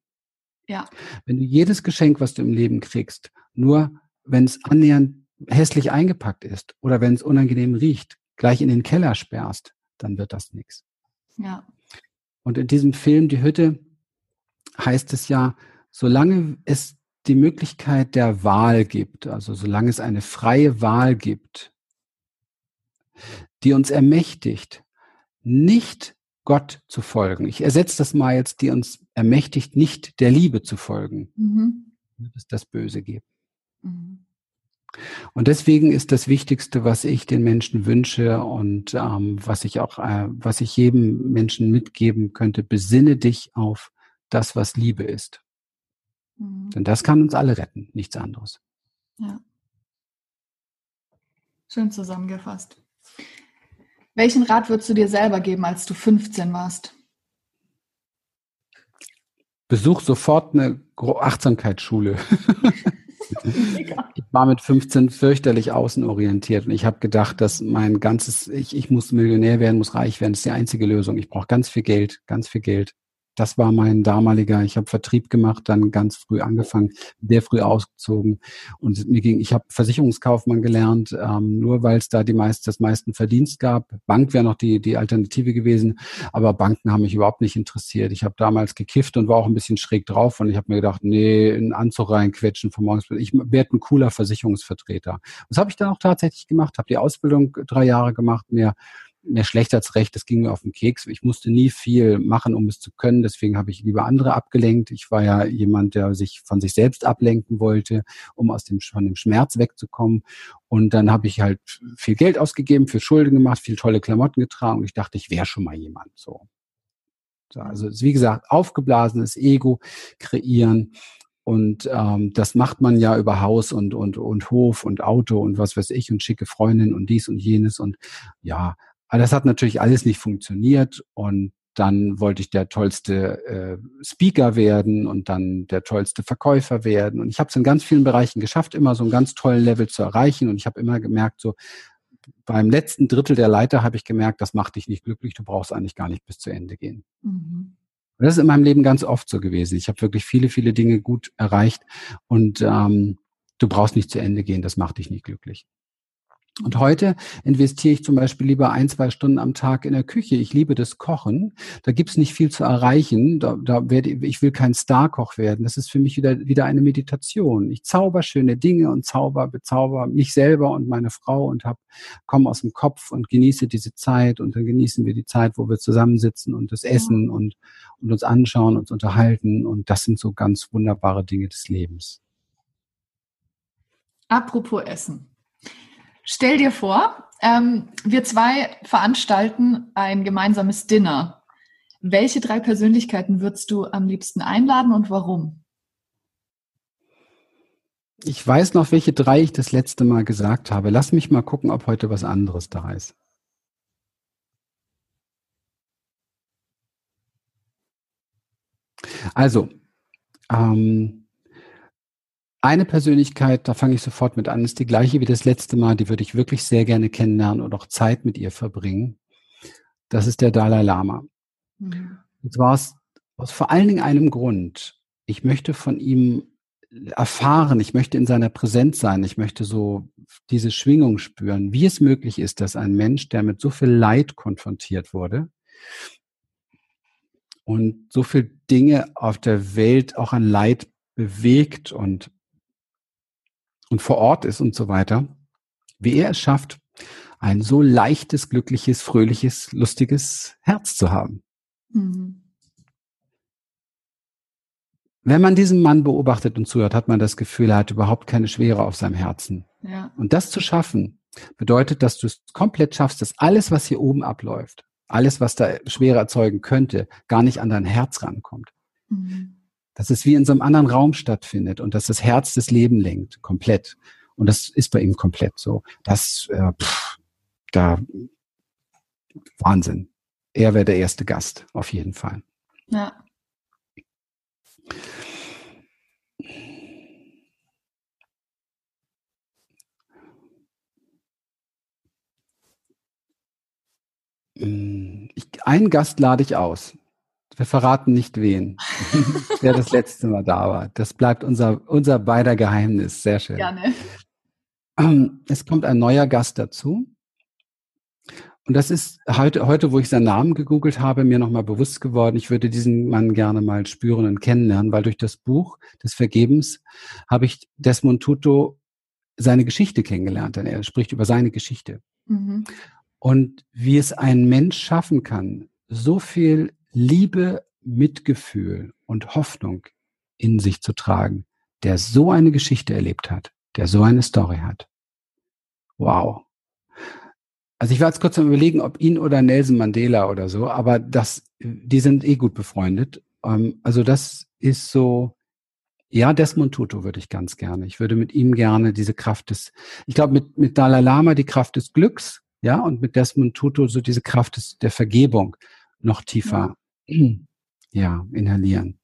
Ja. Wenn du jedes Geschenk, was du im Leben kriegst, nur wenn es annähernd hässlich eingepackt ist oder wenn es unangenehm riecht, gleich in den Keller sperrst, dann wird das nichts. Ja. Und in diesem Film Die Hütte heißt es ja, solange es die Möglichkeit der Wahl gibt, also solange es eine freie Wahl gibt, die uns ermächtigt, nicht Gott zu folgen. Ich ersetze das mal jetzt, die uns ermächtigt, nicht der Liebe zu folgen, mhm. wird es das Böse geben. Mhm. Und deswegen ist das Wichtigste, was ich den Menschen wünsche und ähm, was ich auch, äh, was ich jedem Menschen mitgeben könnte, besinne dich auf das, was Liebe ist. Mhm. Denn das kann uns alle retten, nichts anderes. Ja. Schön zusammengefasst. Welchen Rat würdest du dir selber geben, als du 15 warst? Besuch sofort eine Achtsamkeitsschule. ich war mit 15 fürchterlich außenorientiert und ich habe gedacht, dass mein ganzes, ich, ich muss Millionär werden, muss reich werden, das ist die einzige Lösung. Ich brauche ganz viel Geld, ganz viel Geld das war mein damaliger, ich habe Vertrieb gemacht, dann ganz früh angefangen, sehr früh ausgezogen und mir ging, ich habe Versicherungskaufmann gelernt, ähm, nur weil es da die meist, das meisten Verdienst gab. Bank wäre noch die, die Alternative gewesen, aber Banken haben mich überhaupt nicht interessiert. Ich habe damals gekifft und war auch ein bisschen schräg drauf und ich habe mir gedacht, nee, einen Anzug reinquetschen von morgens ich werde ein cooler Versicherungsvertreter. Das habe ich dann auch tatsächlich gemacht, habe die Ausbildung drei Jahre gemacht, mir mehr schlecht als recht, das ging mir auf den Keks. Ich musste nie viel machen, um es zu können. Deswegen habe ich lieber andere abgelenkt. Ich war ja jemand, der sich von sich selbst ablenken wollte, um aus dem, von dem Schmerz wegzukommen. Und dann habe ich halt viel Geld ausgegeben, für Schulden gemacht, viel tolle Klamotten getragen. Und ich dachte, ich wäre schon mal jemand. So. so also wie gesagt, aufgeblasenes Ego kreieren Und ähm, das macht man ja über Haus und, und, und Hof und Auto und was weiß ich und schicke Freundin und dies und jenes. Und ja, aber das hat natürlich alles nicht funktioniert. Und dann wollte ich der tollste äh, Speaker werden und dann der tollste Verkäufer werden. Und ich habe es in ganz vielen Bereichen geschafft, immer so einen ganz tollen Level zu erreichen. Und ich habe immer gemerkt, so beim letzten Drittel der Leiter habe ich gemerkt, das macht dich nicht glücklich, du brauchst eigentlich gar nicht bis zu Ende gehen. Mhm. Und das ist in meinem Leben ganz oft so gewesen. Ich habe wirklich viele, viele Dinge gut erreicht und ähm, du brauchst nicht zu Ende gehen, das macht dich nicht glücklich. Und heute investiere ich zum Beispiel lieber ein, zwei Stunden am Tag in der Küche. Ich liebe das Kochen. Da gibt's nicht viel zu erreichen. Da, da werde ich, ich will kein Starkoch werden. Das ist für mich wieder, wieder eine Meditation. Ich zauber schöne Dinge und zauber, bezauber mich selber und meine Frau und hab, komme aus dem Kopf und genieße diese Zeit. Und dann genießen wir die Zeit, wo wir zusammensitzen und das Essen und, und uns anschauen, uns unterhalten. Und das sind so ganz wunderbare Dinge des Lebens. Apropos Essen. Stell dir vor, ähm, wir zwei veranstalten ein gemeinsames Dinner. Welche drei Persönlichkeiten würdest du am liebsten einladen und warum? Ich weiß noch, welche drei ich das letzte Mal gesagt habe. Lass mich mal gucken, ob heute was anderes da ist. Also, ähm, eine Persönlichkeit, da fange ich sofort mit an, ist die gleiche wie das letzte Mal, die würde ich wirklich sehr gerne kennenlernen und auch Zeit mit ihr verbringen. Das ist der Dalai Lama. Mhm. Und zwar aus, aus vor allen Dingen einem Grund. Ich möchte von ihm erfahren, ich möchte in seiner Präsenz sein, ich möchte so diese Schwingung spüren, wie es möglich ist, dass ein Mensch, der mit so viel Leid konfrontiert wurde und so viel Dinge auf der Welt auch an Leid bewegt und und vor Ort ist und so weiter, wie er es schafft, ein so leichtes, glückliches, fröhliches, lustiges Herz zu haben. Mhm. Wenn man diesen Mann beobachtet und zuhört, hat man das Gefühl, er hat überhaupt keine Schwere auf seinem Herzen. Ja. Und das zu schaffen, bedeutet, dass du es komplett schaffst, dass alles, was hier oben abläuft, alles, was da Schwere erzeugen könnte, gar nicht an dein Herz rankommt. Mhm dass es wie in so einem anderen Raum stattfindet und dass das Herz das Leben lenkt, komplett. Und das ist bei ihm komplett so. Das, äh, pff, da, Wahnsinn. Er wäre der erste Gast, auf jeden Fall. Ja. Hm, ich, einen Gast lade ich aus. Wir verraten nicht wen, wer das letzte Mal da war. Das bleibt unser, unser beider Geheimnis. Sehr schön. Gerne. Ähm, es kommt ein neuer Gast dazu. Und das ist heute, heute, wo ich seinen Namen gegoogelt habe, mir nochmal bewusst geworden. Ich würde diesen Mann gerne mal spüren und kennenlernen, weil durch das Buch des Vergebens habe ich Desmond Tutu seine Geschichte kennengelernt. Denn er spricht über seine Geschichte. Mhm. Und wie es ein Mensch schaffen kann, so viel Liebe, Mitgefühl und Hoffnung in sich zu tragen, der so eine Geschichte erlebt hat, der so eine Story hat. Wow. Also ich war jetzt kurz am überlegen, ob ihn oder Nelson Mandela oder so, aber das, die sind eh gut befreundet. Ähm, also das ist so, ja, Desmond Tutu würde ich ganz gerne. Ich würde mit ihm gerne diese Kraft des, ich glaube mit, mit Dalai Lama die Kraft des Glücks, ja, und mit Desmond Tutu so diese Kraft des, der Vergebung noch tiefer ja, inhalieren.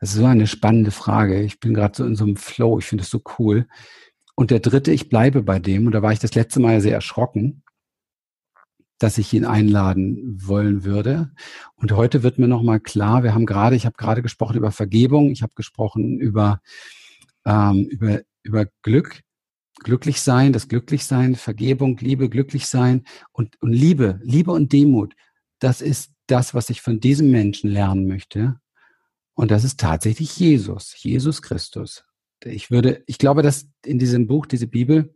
Das ist so eine spannende Frage. Ich bin gerade so in so einem Flow. Ich finde es so cool. Und der dritte, ich bleibe bei dem. Und da war ich das letzte Mal sehr erschrocken, dass ich ihn einladen wollen würde. Und heute wird mir nochmal klar, wir haben gerade, ich habe gerade gesprochen über Vergebung, ich habe gesprochen über, ähm, über, über Glück, glücklich sein, das Glücklichsein, Vergebung, Liebe, glücklich sein und, und Liebe, Liebe und Demut. Das ist das, was ich von diesem Menschen lernen möchte. Und das ist tatsächlich Jesus, Jesus Christus. Ich würde, ich glaube, dass in diesem Buch, diese Bibel,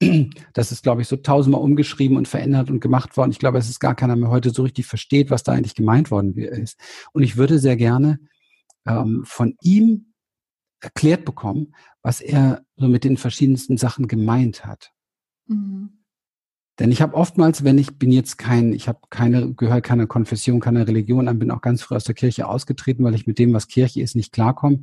das ist, glaube ich, so tausendmal umgeschrieben und verändert und gemacht worden. Ich glaube, es ist gar keiner mehr heute so richtig versteht, was da eigentlich gemeint worden ist. Und ich würde sehr gerne ähm, von ihm erklärt bekommen, was er so mit den verschiedensten Sachen gemeint hat. Mhm. Denn ich habe oftmals, wenn ich bin jetzt kein, ich habe keine, gehöre keiner Konfession, keiner Religion an, bin auch ganz früh aus der Kirche ausgetreten, weil ich mit dem, was Kirche ist, nicht klarkomme.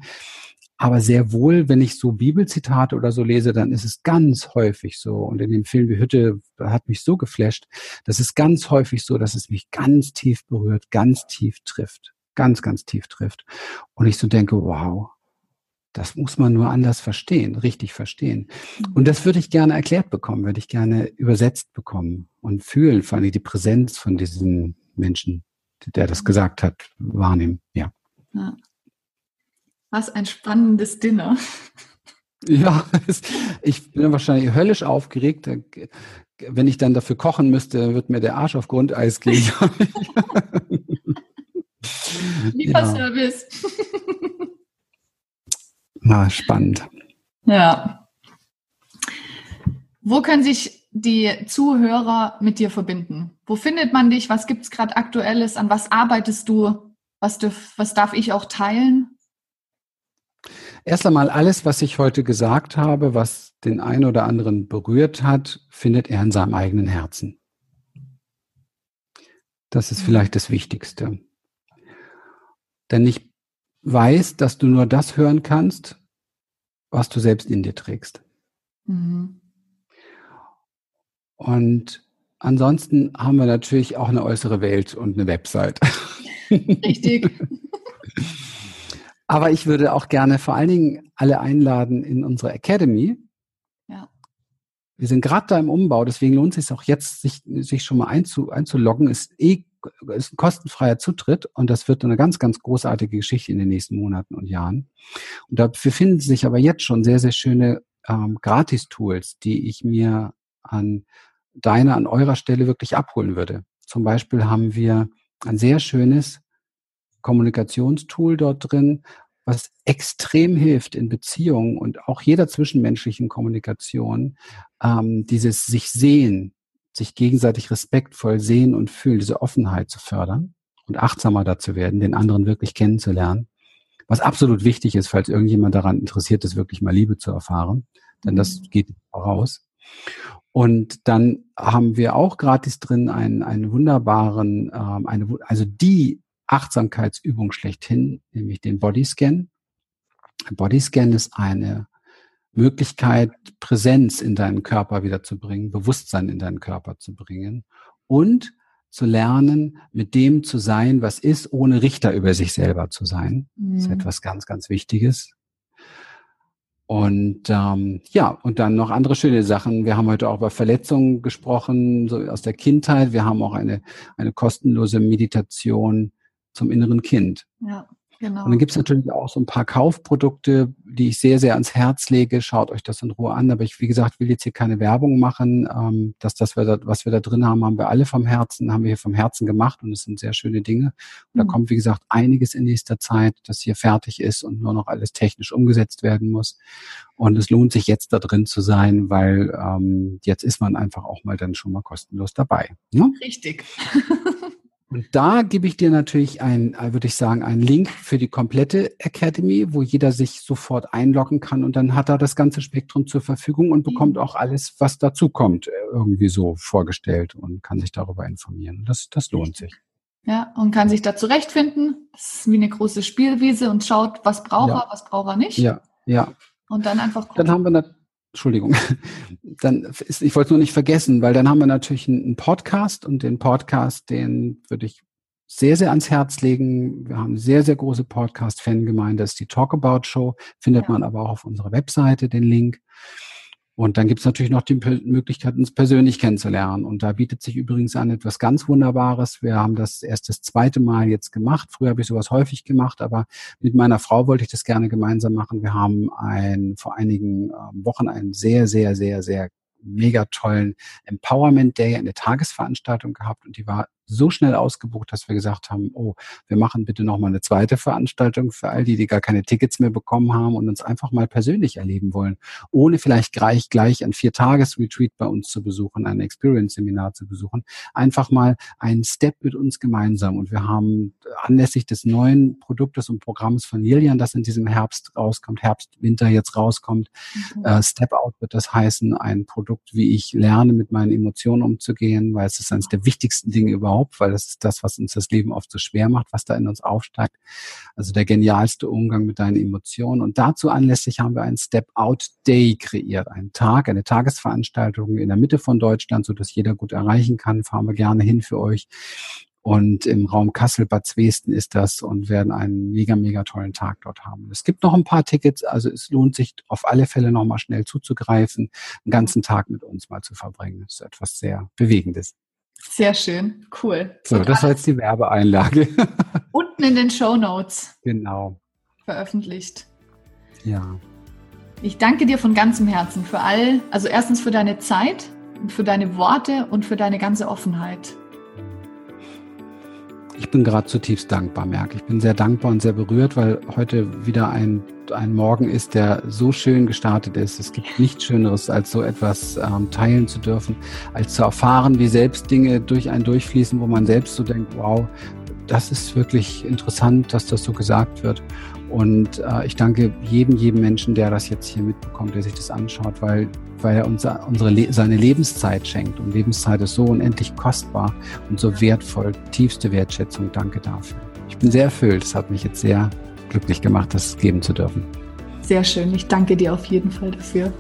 Aber sehr wohl, wenn ich so Bibelzitate oder so lese, dann ist es ganz häufig so. Und in dem Film Die Hütte hat mich so geflasht. Das ist ganz häufig so, dass es mich ganz tief berührt, ganz tief trifft. Ganz, ganz tief trifft. Und ich so denke, wow, das muss man nur anders verstehen, richtig verstehen. Und das würde ich gerne erklärt bekommen, würde ich gerne übersetzt bekommen und fühlen, vor allem die Präsenz von diesen Menschen, der das gesagt hat, wahrnehmen. Ja. ja. Was ein spannendes Dinner. Ja, ich bin wahrscheinlich höllisch aufgeregt. Wenn ich dann dafür kochen müsste, wird mir der Arsch auf Grundeis gehen. Lieferservice. Ja. Ah, spannend. Ja. Wo können sich die Zuhörer mit dir verbinden? Wo findet man dich? Was gibt es gerade Aktuelles? An was arbeitest du? Was, dürf, was darf ich auch teilen? Erst einmal alles, was ich heute gesagt habe, was den einen oder anderen berührt hat, findet er in seinem eigenen Herzen. Das ist vielleicht das Wichtigste. Denn ich weiß, dass du nur das hören kannst, was du selbst in dir trägst. Mhm. Und ansonsten haben wir natürlich auch eine äußere Welt und eine Website. Richtig. Aber ich würde auch gerne vor allen Dingen alle einladen in unsere Academy. Ja. Wir sind gerade da im Umbau, deswegen lohnt es sich auch jetzt, sich, sich schon mal einzu, einzuloggen. Ist eh ist ein kostenfreier Zutritt und das wird eine ganz, ganz großartige Geschichte in den nächsten Monaten und Jahren. Und dafür finden sich aber jetzt schon sehr, sehr schöne ähm, Gratis-Tools, die ich mir an deiner, an eurer Stelle wirklich abholen würde. Zum Beispiel haben wir ein sehr schönes Kommunikationstool dort drin, was extrem hilft in Beziehungen und auch jeder zwischenmenschlichen Kommunikation, ähm, dieses sich sehen, sich gegenseitig respektvoll sehen und fühlen, diese Offenheit zu fördern und achtsamer dazu werden, den anderen wirklich kennenzulernen. Was absolut wichtig ist, falls irgendjemand daran interessiert ist, wirklich mal Liebe zu erfahren, denn das mhm. geht voraus. Und dann haben wir auch gratis drin einen, einen wunderbaren, ähm, eine, also die Achtsamkeitsübung schlechthin, nämlich den Bodyscan. Bodyscan ist eine Möglichkeit, Präsenz in deinen Körper wiederzubringen, Bewusstsein in deinen Körper zu bringen und zu lernen, mit dem zu sein, was ist, ohne Richter über sich selber zu sein. Mhm. Das ist mhm. etwas ganz, ganz Wichtiges. Und ähm, ja, und dann noch andere schöne Sachen. Wir haben heute auch über Verletzungen gesprochen, so aus der Kindheit. Wir haben auch eine, eine kostenlose Meditation zum inneren Kind. Ja. Genau. Und dann gibt es natürlich auch so ein paar Kaufprodukte, die ich sehr, sehr ans Herz lege. Schaut euch das in Ruhe an. Aber ich, wie gesagt, will jetzt hier keine Werbung machen. Ähm, dass das, wir da, was wir da drin haben, haben wir alle vom Herzen, haben wir hier vom Herzen gemacht und es sind sehr schöne Dinge. Und da mhm. kommt, wie gesagt, einiges in nächster Zeit, das hier fertig ist und nur noch alles technisch umgesetzt werden muss. Und es lohnt sich jetzt da drin zu sein, weil ähm, jetzt ist man einfach auch mal dann schon mal kostenlos dabei. Ne? Richtig. Und da gebe ich dir natürlich ein, äh, würde ich sagen, einen Link für die komplette Academy, wo jeder sich sofort einloggen kann und dann hat er das ganze Spektrum zur Verfügung und bekommt mhm. auch alles, was dazu kommt, äh, irgendwie so vorgestellt und kann sich darüber informieren. Das, das lohnt sich. Ja, und kann sich da zurechtfinden. Das ist wie eine große Spielwiese und schaut, was braucht ja. er, was braucht er nicht. Ja, ja. Und dann einfach gucken. Dann haben wir Entschuldigung, dann ist, ich wollte es nur nicht vergessen, weil dann haben wir natürlich einen Podcast und den Podcast, den würde ich sehr, sehr ans Herz legen. Wir haben eine sehr, sehr große Podcast-Fangemeinde. Das ist die Talk About Show. Findet ja. man aber auch auf unserer Webseite den Link. Und dann gibt es natürlich noch die Möglichkeit, uns persönlich kennenzulernen. Und da bietet sich übrigens an etwas ganz Wunderbares. Wir haben das erst das zweite Mal jetzt gemacht. Früher habe ich sowas häufig gemacht, aber mit meiner Frau wollte ich das gerne gemeinsam machen. Wir haben ein, vor einigen ähm, Wochen einen sehr, sehr, sehr, sehr mega tollen Empowerment Day, eine Tagesveranstaltung gehabt und die war so schnell ausgebucht, dass wir gesagt haben, oh, wir machen bitte noch mal eine zweite Veranstaltung für all die, die gar keine Tickets mehr bekommen haben und uns einfach mal persönlich erleben wollen, ohne vielleicht gleich gleich ein Vier-Tages-Retreat bei uns zu besuchen, ein Experience-Seminar zu besuchen, einfach mal einen Step mit uns gemeinsam. Und wir haben anlässlich des neuen Produktes und Programms von Lilian, das in diesem Herbst rauskommt, Herbst, Winter jetzt rauskommt, mhm. äh, Step Out wird das heißen, ein Produkt, wie ich lerne, mit meinen Emotionen umzugehen, weil es ist eines der wichtigsten Dinge überhaupt überhaupt, weil das ist das, was uns das Leben oft so schwer macht, was da in uns aufsteigt. Also der genialste Umgang mit deinen Emotionen. Und dazu anlässlich haben wir einen Step-Out-Day kreiert, einen Tag, eine Tagesveranstaltung in der Mitte von Deutschland, so dass jeder gut erreichen kann. Fahren wir gerne hin für euch. Und im Raum Kassel, Bad Zwesten ist das und werden einen mega, mega tollen Tag dort haben. Es gibt noch ein paar Tickets, also es lohnt sich auf alle Fälle nochmal schnell zuzugreifen, einen ganzen Tag mit uns mal zu verbringen. Das ist etwas sehr Bewegendes. Sehr schön, cool. So, und das war jetzt die Werbeeinlage. Unten in den Show Notes. Genau. Veröffentlicht. Ja. Ich danke dir von ganzem Herzen für all, also erstens für deine Zeit, für deine Worte und für deine ganze Offenheit. Ich bin gerade zutiefst dankbar, merke. Ich bin sehr dankbar und sehr berührt, weil heute wieder ein, ein Morgen ist, der so schön gestartet ist. Es gibt nichts Schöneres, als so etwas ähm, teilen zu dürfen, als zu erfahren, wie selbst Dinge durch einen durchfließen, wo man selbst so denkt, wow, das ist wirklich interessant, dass das so gesagt wird. Und äh, ich danke jedem, jedem Menschen, der das jetzt hier mitbekommt, der sich das anschaut, weil, weil er uns unsere, seine Lebenszeit schenkt. Und Lebenszeit ist so unendlich kostbar und so wertvoll. Tiefste Wertschätzung. Danke dafür. Ich bin sehr erfüllt. Es hat mich jetzt sehr glücklich gemacht, das geben zu dürfen. Sehr schön. Ich danke dir auf jeden Fall dafür.